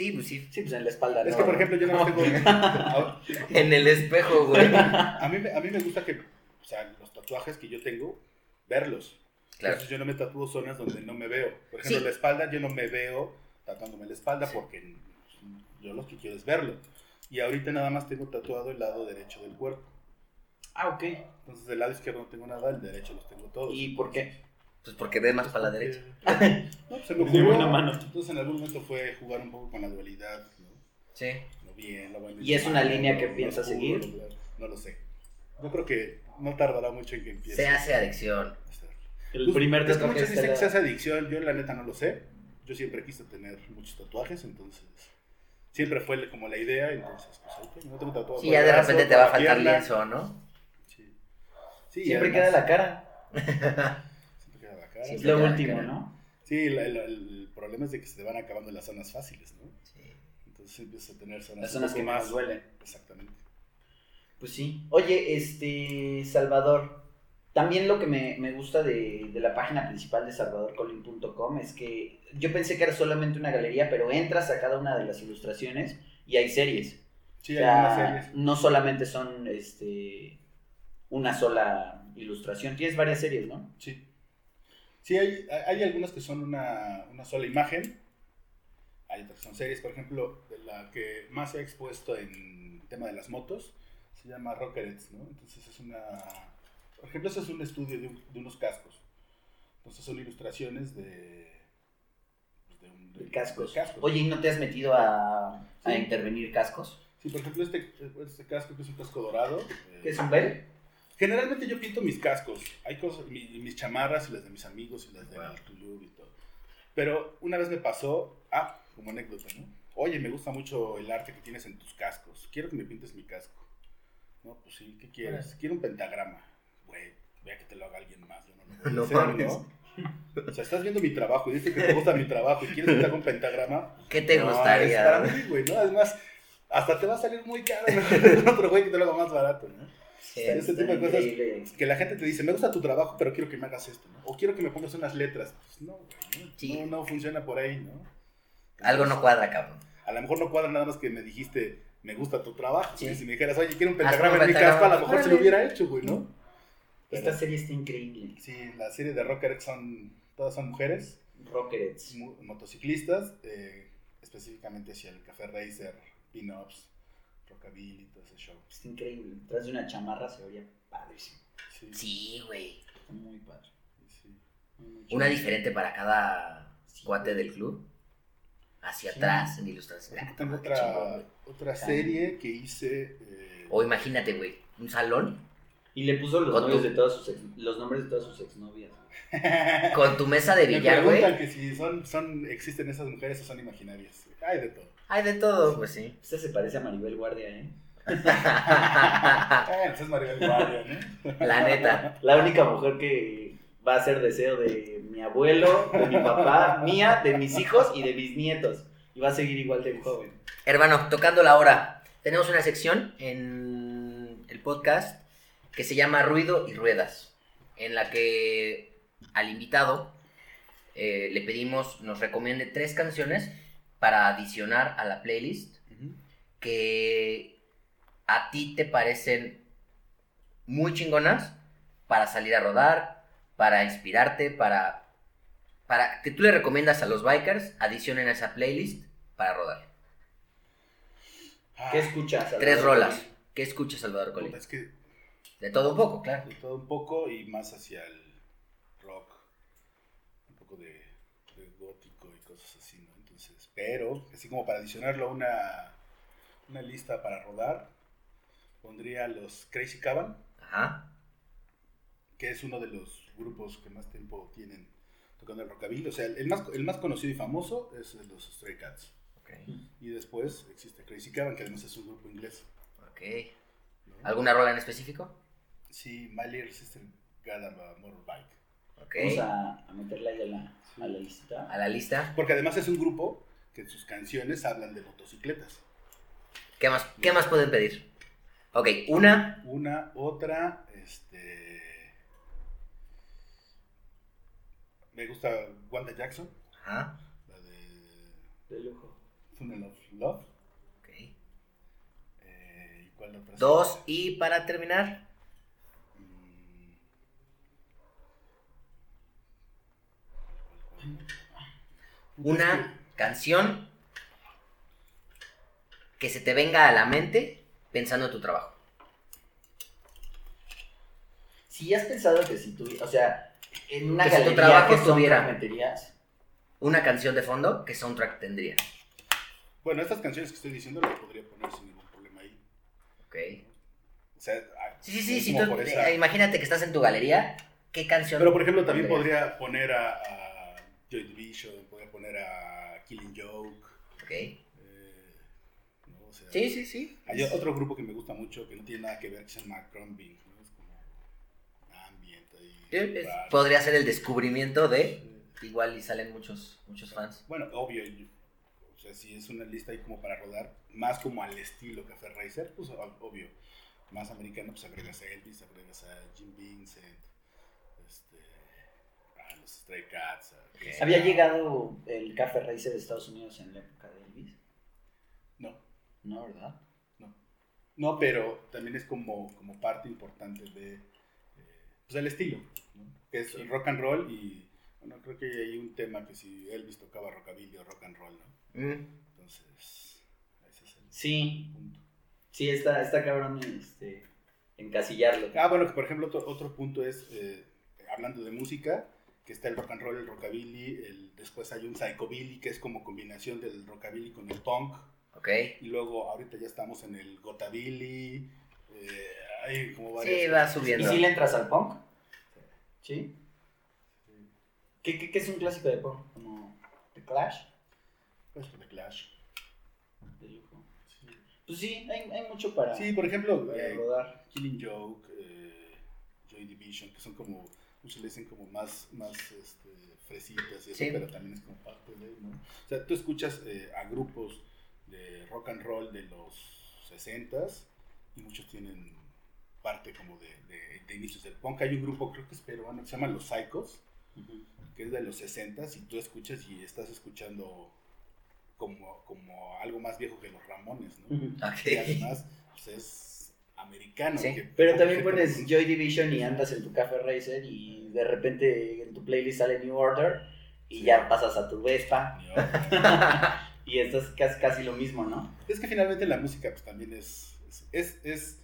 Sí, pues sí. Sí, pues en la espalda. Es ¿no? que, por ejemplo, yo no tengo... *laughs* En el espejo, güey. a mí, me- a mí me gusta que, o sea, los tatuajes que yo tengo, verlos. Claro. Entonces yo no me tatúo zonas donde no me veo. Por ejemplo, Sí. la espalda, yo no me veo tatuándome la espalda porque yo lo que quiero es verlo. Y ahorita nada más tengo tatuado el lado derecho del cuerpo. Ah, ok. Entonces del lado izquierdo no tengo nada, el derecho los tengo todos. ¿Y por qué? Pues porque ve más para la derecha. *laughs* No, pues se me ocurrió. buena mano. Entonces en algún momento fue jugar un poco con la dualidad. ¿no? Sí. Lo bien, lo bueno ¿Y es una línea que oscuro, seguir? No lo sé. Yo creo que no tardará mucho en que empiece. Se hace adicción. El Pues, primer es que tatuaje muchos dicen que se la- hace adicción, yo la neta no lo sé. Yo siempre quise tener muchos tatuajes, entonces siempre fue como la idea, entonces pues ahí tengo, no tengo tatuado Sí, ya de repente te va a faltar pierna. lienzo, ¿no? Sí. Sí, Siempre y queda además- la cara. Siempre queda la cara. *laughs* Sí. Lo último. ¿no? Sí, la- la- el problema es de que se te van acabando las zonas fáciles, ¿no? Sí. Entonces empiezas a tener zonas, Las zonas que más duelen. Exactamente. Pues sí. Oye, este, Salvador, también lo que me, me gusta de, de la página principal de salvadorcolin.com es que yo pensé que era solamente una galería, pero entras a cada una de las ilustraciones y hay series. Sí, O hay sea, unas series. no solamente son este, una sola ilustración, tienes varias series, ¿no? Sí. Sí, hay, hay algunas que son una, una sola imagen. Hay otras que son series. Por ejemplo, de la que más se ha expuesto en tema de las motos se llama Rockerets, ¿no? Entonces es una... Por ejemplo, ese es un estudio de, un- de unos cascos. Entonces son ilustraciones de... pues, de, un, De cascos. de cascos. Oye, ¿y no te has metido a, intervenir cascos? Sí, por ejemplo, este, este casco que es un casco dorado. eh, ¿Qué es un bel? Generalmente yo pinto mis cascos. Hay cosas, mi- mis chamarras y las de mis amigos y las de Wow. Tulum y todo. Pero una vez me pasó, ah, como anécdota, ¿no? Oye, me gusta mucho el arte que tienes en tus cascos. Quiero que me pintes mi casco. No, pues sí, ¿qué quieres? Órale. Quiero un pentagrama. Güey, vea que te lo haga alguien más. Yo no lo No voy a hacer, mames. ¿no? O sea, estás viendo mi trabajo y dices que te gusta mi trabajo y quieres que te haga un pentagrama. ¿Qué te No, es gustaría? para mí, güey, ¿no? Además, hasta te va a salir muy caro. ¿no? *laughs* Otro güey que te lo haga más barato, ¿no? Sí. Ese tipo de cosas Increíble. que la gente te dice, me gusta tu trabajo, pero quiero que me hagas esto, ¿no? O quiero que me pongas unas letras. Pues no, güey, ¿no? Sí. no, no funciona por ahí, ¿no? Algo no cuadra, cabrón. A lo mejor no cuadra nada más que me dijiste, me gusta tu trabajo. Sí. Si me dijeras, oye, quiero un pentagrama en mi casco, a lo mejor se lo hubiera hecho, güey, ¿no? Esta serie está increíble. sí, la serie de Rockers son, todas son mujeres, Rockerets. mu- motociclistas, eh, específicamente hacia el café racer, pin-ups, rockabilly, todo ese show. Está increíble. Tras de una chamarra se vería padrísimo. Sí, Sí, güey. Está muy padre. sí. Muy Una diferente para cada cuate del club. Hacia Sí. atrás, en ilustración. Ah, Tengo chingón, otra, otra serie que hice. eh, O imagínate, güey, un salón Y le puso los nombres tu- de todas sus ex- los nombres de todas sus exnovias. *laughs* con tu mesa de Me billar, güey. preguntan que si son, son, existen esas mujeres o son imaginarias. Hay de todo. Hay de todo, pues sí. Esta se parece a Maribel Guardia, ¿eh? *laughs* Esa es Maribel Guardia, ¿no? La neta. La única mujer que va a ser deseo de mi abuelo, de mi papá, *laughs* mía, de mis hijos y de mis nietos. Y va a seguir igual de joven. Hermano, tocando la hora, tenemos una sección en el podcast que se llama Ruido y Ruedas, en la que al invitado eh, le pedimos nos recomiende tres canciones para adicionar a la playlist que a ti te parecen muy chingonas para salir a rodar, para inspirarte, para, para que tú le recomiendas a los bikers adicionen a esa playlist para rodar. Ah, ¿Qué escuchas? Tres rolas. ¿Qué escucha Salvador Colín? Es que De todo un poco, claro. de todo un poco y más hacia el rock. Un poco de, de gótico y cosas así, ¿no? Entonces, pero, así como para adicionarlo a una, una lista para rodar, pondría los Crazy Caban. Ajá. que es uno de los grupos que más tiempo tienen tocando el rockabilly. O sea, el más, el más conocido y famoso es el de los Stray Cats. Y después existe Crazy Caravan, que además es un grupo inglés. Ok. ¿no? ¿Alguna rola en específico? Sí, My Little Sister Got a Motorbike. Ok. Vamos a, a meterla ahí a la, a la lista. A la lista. Porque además es un grupo que en sus canciones hablan de motocicletas. ¿Qué más, ¿Qué más pueden pedir? Ok, una. Una, otra, este... Me gusta Wanda Jackson, Ajá. la de De lujo. Funnel of Love. Ok. Eh, ¿y cuál otra? Dos. Y para terminar, Mm. ¿Cuál, cuál, cuál? Una canción que se te venga a la mente pensando en tu trabajo. Si has pensado que si tú, o sea, en una Que si tu galería trabajo que tuviera- meterías? Una canción de fondo, ¿qué soundtrack tendría? Bueno, estas canciones que estoy diciendo las podría poner sin ningún problema ahí. Ok. O sea, ah, Sí, sí, sí. Si tú, esa- imagínate que estás en tu galería, ¿qué canción? Pero por ejemplo, también podría poner a, a Joy Division, podría poner a Killing Joke. Ok. eh, ¿no? O sea, Sí, sí, sí. Hay otro grupo que me gusta mucho que no tiene nada que ver, que se llama Crumbing. ¿no? Es como ambient ahí. Sí, es- raro. podría ser el descubrimiento de. Igual y salen muchos, muchos fans. Bueno, obvio. o sea, si es una lista ahí como para rodar, más como al estilo Café Racer, pues ob- obvio. Más americano, pues agregas a Elvis, agregas a Jim Vincent, los Stray Cats. ¿Había llegado el Café Racer de Estados Unidos en la época de Elvis? No, No, ¿verdad? no, pero también es como, como parte importante de, eh, pues del estilo, ¿no? que es Sí. rock and roll y, bueno, creo que hay un tema que si Elvis tocaba rockabilly o rock and roll, ¿no? Mm, Entonces, ese es el Sí, punto. sí, está, está cabrón este, encasillarlo. Ah, bueno, que por ejemplo otro, otro punto es, eh, hablando de música, que está el rock and roll, el rockabilly, el, después hay un psychobilly, que es como combinación del rockabilly con el punk, ok. y luego ahorita ya estamos en el gotabilly, eh, hay como varias... Sí, va cosas. ¿Y subiendo. si le entras al punk? ¿Sí? ¿Qué, qué, qué es un clásico de punk? ¿Como The Clash? Pues The Clash. De lujo. Pues sí, hay, hay mucho para, Sí, por ejemplo, para eh, rodar. Killing Joke, eh, Joy Division, que son como, muchos le dicen como más, más este, fresitas y eso, Sí. pero también es como parte de, ¿no? O sea, tú escuchas eh, a grupos de rock and roll de los 60s y muchos tienen parte como de, de, de inicios del punk. Hay un grupo, creo que es peruano, que se llama Los Psychos, que es de los 60s y tú escuchas y estás escuchando como, como algo más viejo que los Ramones, ¿no? Y además pues, es americano. Sí. que Pero también pones. Joy Division y andas en tu Café Racer y de repente en tu playlist sale New Order y ya pasas a tu Vespa *laughs* y esto es casi, casi lo mismo, ¿no? Es que finalmente la música pues también es, es, es, es-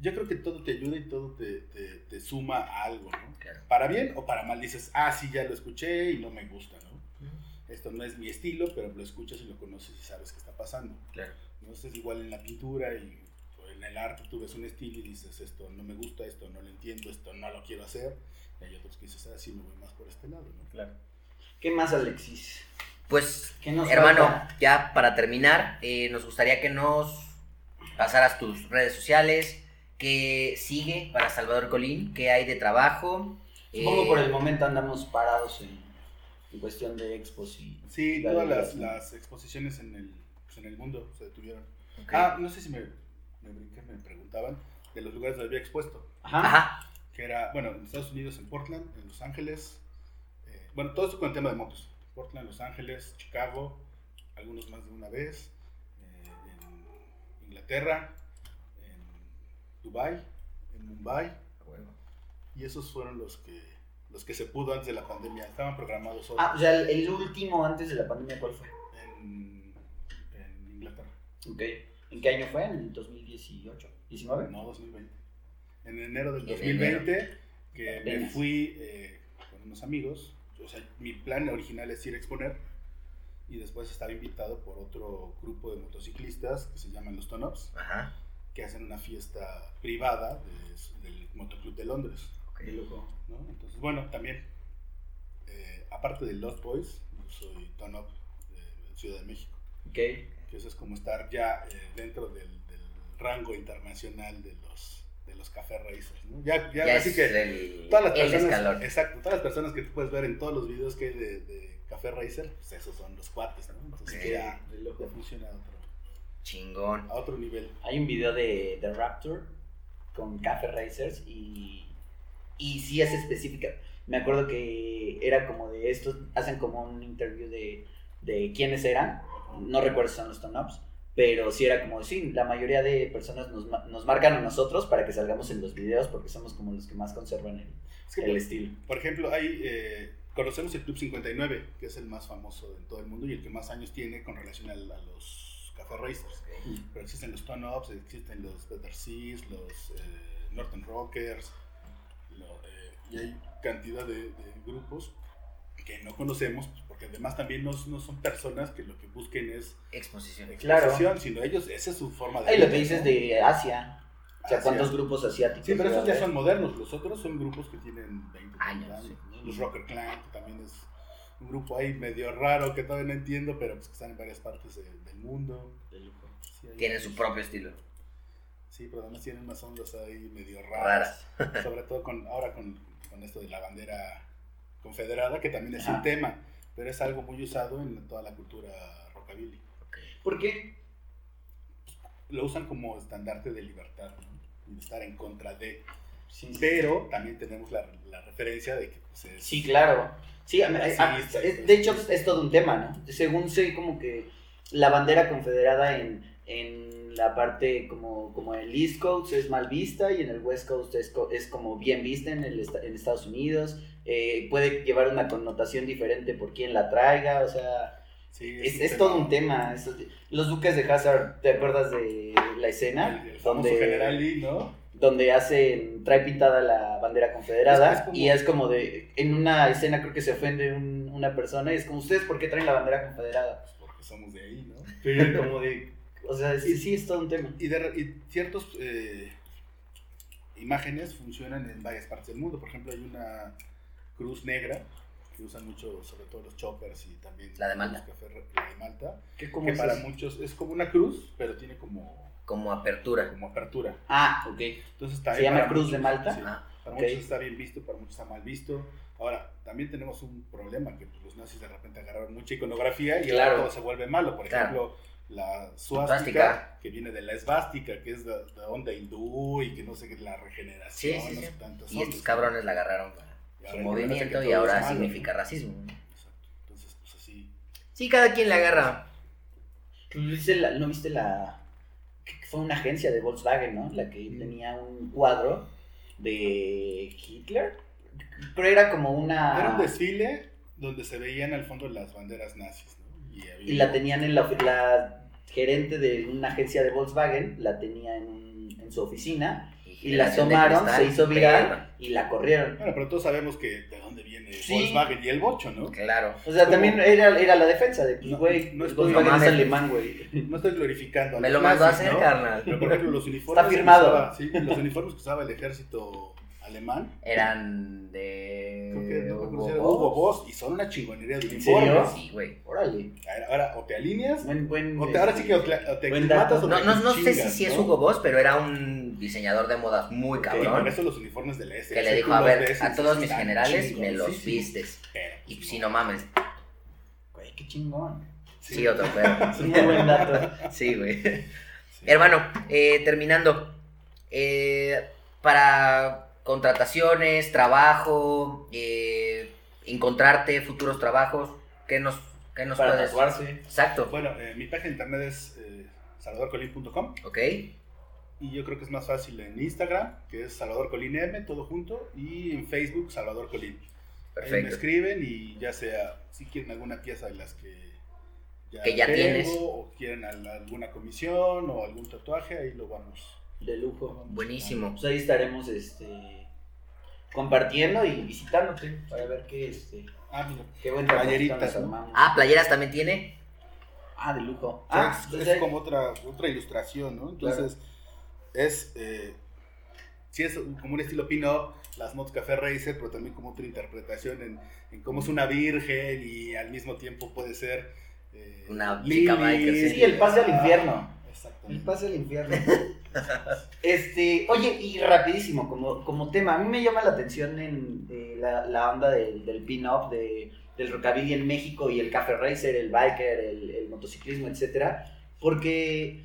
yo creo que todo te ayuda y todo te, te, te suma a algo, ¿no? Claro. Para bien o para mal dices, ah, sí, ya lo escuché y no me gusta, ¿no? Esto no es mi estilo, pero lo escuchas y lo conoces y sabes qué está pasando. Claro. ¿no? Esto es igual en la pintura y en el arte, tú ves un estilo y dices, esto no me gusta, esto no lo entiendo, esto no lo quiero hacer. Y hay otros que dices, ah, sí, me voy más por este lado, ¿no? Claro. ¿Qué más, Alexis? Pues, ¿Qué nos hermano, falta? ya para terminar, eh, nos gustaría que nos pasaras tus redes sociales, qué sigue para Salvador Colín, qué hay de trabajo. Supongo eh, por el momento andamos parados en, en cuestión de expos y... Sí, todas las, las exposiciones en el, pues, en el mundo se detuvieron. ok. Ah, no sé si me, me brinqué, me preguntaban de los lugares donde había expuesto. Ajá. Que era, bueno, en Estados Unidos, en Portland, en Los Ángeles. eh, bueno, todo esto con el tema de motos. Portland, Los Ángeles, Chicago, algunos más de una vez. eh, en Inglaterra, en Dubai, en Mumbai. Y esos fueron los que, los que se pudo antes de la pandemia. Estaban programados otros Ah, o sea, el, el último antes de la pandemia, ¿cuál fue? en, en Inglaterra. Ok. ¿En qué año fue? ¿En el 2018? ¿19? No, 2020. En enero del En 2020, que me fui eh, con unos amigos. O sea, mi plan original es ir a exponer. Y después estaba invitado por otro grupo de motociclistas que se llaman los Tonups, Ajá. que hacen una fiesta privada de- del Motoclub de Londres. ok. Qué loco. ¿no? Entonces, bueno, también aparte de Lost Boys, yo soy Ton Up de Ciudad de México. Ok. Que eso es como estar ya eh, dentro del, del rango internacional de los de los café racers, ¿no? Ya, ya, Ya así es que el, todas las personas, exacto, todas las personas que tú puedes ver en todos los videos que hay de, de café racer, pues esos son los cuates, ¿no? Entonces Ok. ya, De ya funciona a otro, Chingón. a otro nivel. Hay un video de, de Raptor con Café Racers y, y sí es específica. Me acuerdo que era como de estos, hacen como un interview de, de quiénes eran, no recuerdo si son los Tone-Ups, pero sí era como, sí, la mayoría de personas nos, nos marcan a nosotros para que salgamos en los videos porque somos como los que más conservan el, Es que, el por, estilo. por ejemplo, hay, eh, conocemos el Club 59, que es el más famoso en todo el mundo y el que más años tiene con relación a, los café racers. Pero existen los Tone Ups, existen los Better Seas, los eh, Norton Rockers, lo- eh, y hay cantidad de, de grupos que no conocemos, pues, porque además también no, no son personas que lo que busquen es Exposición. Claro. exposición, sino ellos, esa es su forma de Ahí lo que dices ¿no? de Asia. O sea, Asia. ¿cuántos grupos asiáticos? Sí, pero esos ya son modernos, los otros son grupos que tienen 20 Años, años. sí. ¿no? Los Rocker Clan, que también es un grupo ahí medio raro que todavía no entiendo, pero pues que están en varias partes de- del mundo. Sí, Tienen su propio estilo. Sí, pero además tienen unas ondas ahí medio raras. Raras. Sobre todo con, ahora con, con esto de la bandera confederada, que también es Ajá. un tema, pero es algo muy usado en toda la cultura rockabilly. ¿Por qué? Lo usan como estandarte de libertad, ¿no? De estar en contra de. Sí, sí. Pero también tenemos la, la referencia de que pues, es... Sí, claro. Sí, a- a- Sí, sí, es- sí. de hecho es todo un tema, ¿no? Según sé, como que la bandera confederada en, en la parte como, como el East Coast es mal vista y en el West Coast es, es como bien vista en, el, en Estados Unidos. Eh, puede llevar una connotación diferente por quien la traiga, o sea, Sí, es, todo un tema. los duques de Hazard, ¿te acuerdas de la escena? El, el famoso donde- General Lee, ¿no? donde hacen, trae pintada la bandera confederada como- y es como de, en una escena creo que se ofende un- una persona y es como, ¿ustedes por qué traen la bandera confederada? Pues porque somos de ahí, ¿no? Pero como de, o sea, sí, sí es todo un tema. Y, de y ciertas imágenes funcionan en varias partes del mundo. Por ejemplo, hay una cruz negra que usan mucho, sobre todo los choppers y también La de Malta. la de Malta. ¿Qué, cómo Que es para eso? muchos es como una cruz, pero tiene como, Como apertura. como apertura. Ah, ok. Entonces está ¿Se llama para Cruz de muchos, Malta? sí. Ah, Para muchos está bien visto, para muchos está mal visto. Ahora, también tenemos un problema que pues, los nazis de repente agarraron mucha iconografía y Claro. ahora todo se vuelve malo. Por Claro. ejemplo, la Suástica. que viene de la esvástica, que es de, de onda hindú y que no sé qué, la regeneración, Sí, sí, no sí. sé tantas Y estos cabrones la agarraron su movimiento y ahora malo, significa ¿no? racismo. Exacto. Entonces, pues así. Sí, cada quien le agarra. ¿No viste la, ¿no viste la- que fue una agencia de Volkswagen, ¿no? La que Mm. tenía un cuadro de Hitler, pero era como una... Era un desfile donde se veían al fondo las banderas nazis, ¿no? Y, había- Y la tenían en la, la gerente de una agencia de Volkswagen, la tenía en, un- en su oficina y la cristal, se hizo viral perra. y la corrieron. Bueno, pero todos sabemos que de dónde viene Sí. Volkswagen y el bocho, ¿no? Claro. O sea, Como- también era, era la defensa de, pues, No, güey, no es Volkswagen no es alemán, güey. No estoy glorificando a Me lo mandó a hacer, ¿no? carnal. Pero por ejemplo, los uniformes. Está firmado. usaba- sí, los uniformes que usaba el ejército alemán. Eran de. Creo que no me acuerdo si era Hugo Hugo Boss y son una chingonería de ¿En uniformes. serio? Sí, güey. Órale. Ahora, ahora, o te alineas, Buen, buen, o te, ahora sí que o te, o te buen aclimatas dato. o No, te no, no sé si, es. Hugo Boss, pero era un diseñador de modas muy Y cabrón. por eso los uniformes de la SS. Que le dijo, a ver, a todos mis "Están generales me los chingoncísimos". vistes. Pero, Y pues, si no mames. Güey, qué chingón. Sí, otro perro. *laughs* Es un muy buen dato. Sí, güey. sí. Hermano, eh, terminando. eh, para contrataciones, trabajo, eh, encontrarte futuros trabajos, ¿qué nos, qué nos Para puedes tatuarse. Exacto. Bueno, eh, mi página de internet es eh, salvadorcolín.com Ok. y yo creo que es más fácil en Instagram, que es Salvador Colín M, todo junto, y en Facebook, Salvador Colín. Ahí me Perfecto. escriben y ya sea, si quieren alguna pieza de las que ya, Que ya tengo, tienes. o quieren al- alguna comisión o algún tatuaje, ahí lo vamos. De lujo. Buenísimo. Pues ahí estaremos este, compartiendo y visitándote para ver qué, este, Ah, mira. qué buen trabajo Playeritas, ¿no? Ah, playeras también tiene. Ah, de lujo. Ah, es, entonces es ahí- como otra, otra ilustración, ¿no? Entonces, es, eh, sí es como un estilo pin-up, las motos Café Racer, pero también como otra interpretación en, en cómo es una virgen y al mismo tiempo puede ser eh, Una chica biker, Sí, el pase al infierno. El Exactamente. pase al infierno. *laughs* Este, oye, y rapidísimo, como, como tema, a mí me llama la atención en eh, la, la onda del, del pin-up, de, del rockabilly en México y el café racer, el biker, el, el motociclismo, etcétera, porque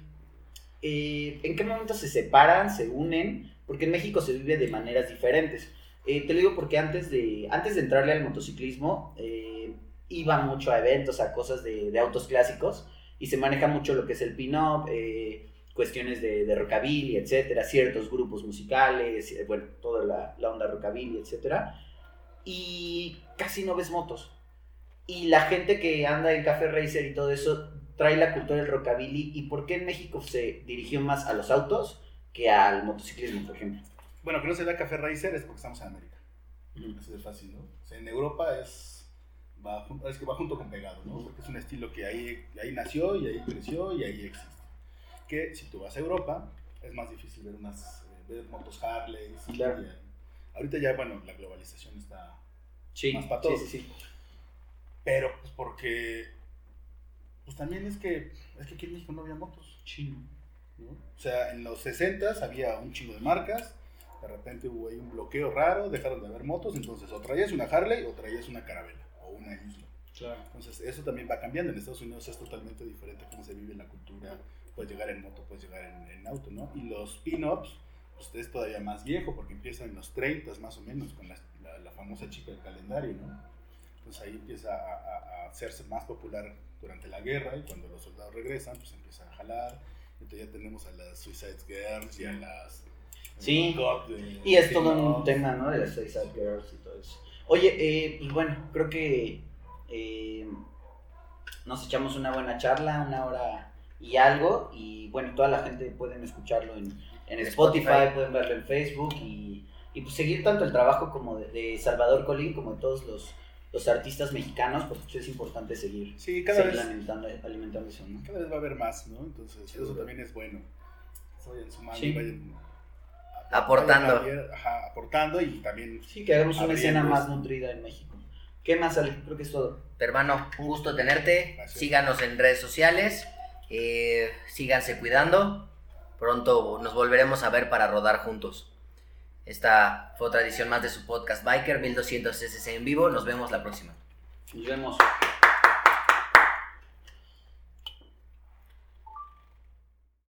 eh, ¿en qué momento se separan, se unen? Porque en México se vive de maneras diferentes. Eh, te lo digo porque antes de, antes de entrarle al motociclismo, eh, iba mucho a eventos, a cosas de, de autos clásicos, y se maneja mucho lo que es el pin-up, eh, cuestiones de, de rockabilly, etcétera, ciertos grupos musicales, eh, bueno, toda la, la onda rockabilly, etcétera, y casi no ves motos. Y la gente que anda en Café Racer y todo eso trae la cultura del rockabilly. ¿Y por qué en México se dirigió más a los autos que al motociclismo, por ejemplo? Bueno, que no se da Café Racer es porque estamos en América. Así de fácil, ¿no? O sea, en Europa es, va, es que va junto con pegado, ¿no? Porque es un estilo que ahí, ahí nació y ahí creció y ahí existe. Que si tú vas a Europa, es más difícil ver unas eh, ver motos Harley. Claro. ahorita ya, bueno, la globalización está... Sí, Más para todos. sí, sí. Pero, pues porque... Pues también es que, es que aquí en México no había motos. Chino. ¿no? O sea, en los 60 había un chingo de marcas, de repente hubo ahí un bloqueo raro, dejaron de haber motos, entonces o traías una Harley o traías una Carabela o una Isla. Claro. Entonces eso también va cambiando, en Estados Unidos es totalmente diferente cómo se vive la cultura, puedes llegar en moto, puedes llegar en, en auto, ¿no? Y los pin-ups, pues es todavía más viejo porque empiezan en los 30 más o menos con la, la- la famosa chica del calendario, ¿no? Entonces ahí empieza a, a- a hacerse más popular durante la guerra y cuando los soldados regresan, pues empieza a jalar. Entonces ya tenemos a las Suicide Girls y a las... Sí. God de Y es todo un tema, ¿no? De las Suicide Girls y todo eso. Oye, eh, pues bueno, creo que eh, nos echamos una buena charla, una hora y algo. Y bueno, toda la gente pueden escucharlo en, en Spotify, Spotify. pueden verlo en Facebook y, y pues seguir tanto el trabajo como de, de Salvador Colín como de todos los, los artistas mexicanos, porque pues, es importante seguir, Sí, cada seguir vez, alimentando, alimentando eso, ¿no? cada vez va a haber más, ¿no? Entonces eso también es bueno. Vayan sumando, Sí. vayan Aportando. ajá, aportando y también Sí, que hagamos una escena más esto. nutrida en México. ¿Qué más, Ale? Creo que es todo. Hermano, un gusto tenerte. Gracias. Síganos en redes sociales. eh, síganse cuidando. Pronto nos volveremos a ver para rodar juntos. Esta fue otra edición más de su podcast Biker 1200 cc en vivo. Nos vemos la próxima. Nos vemos.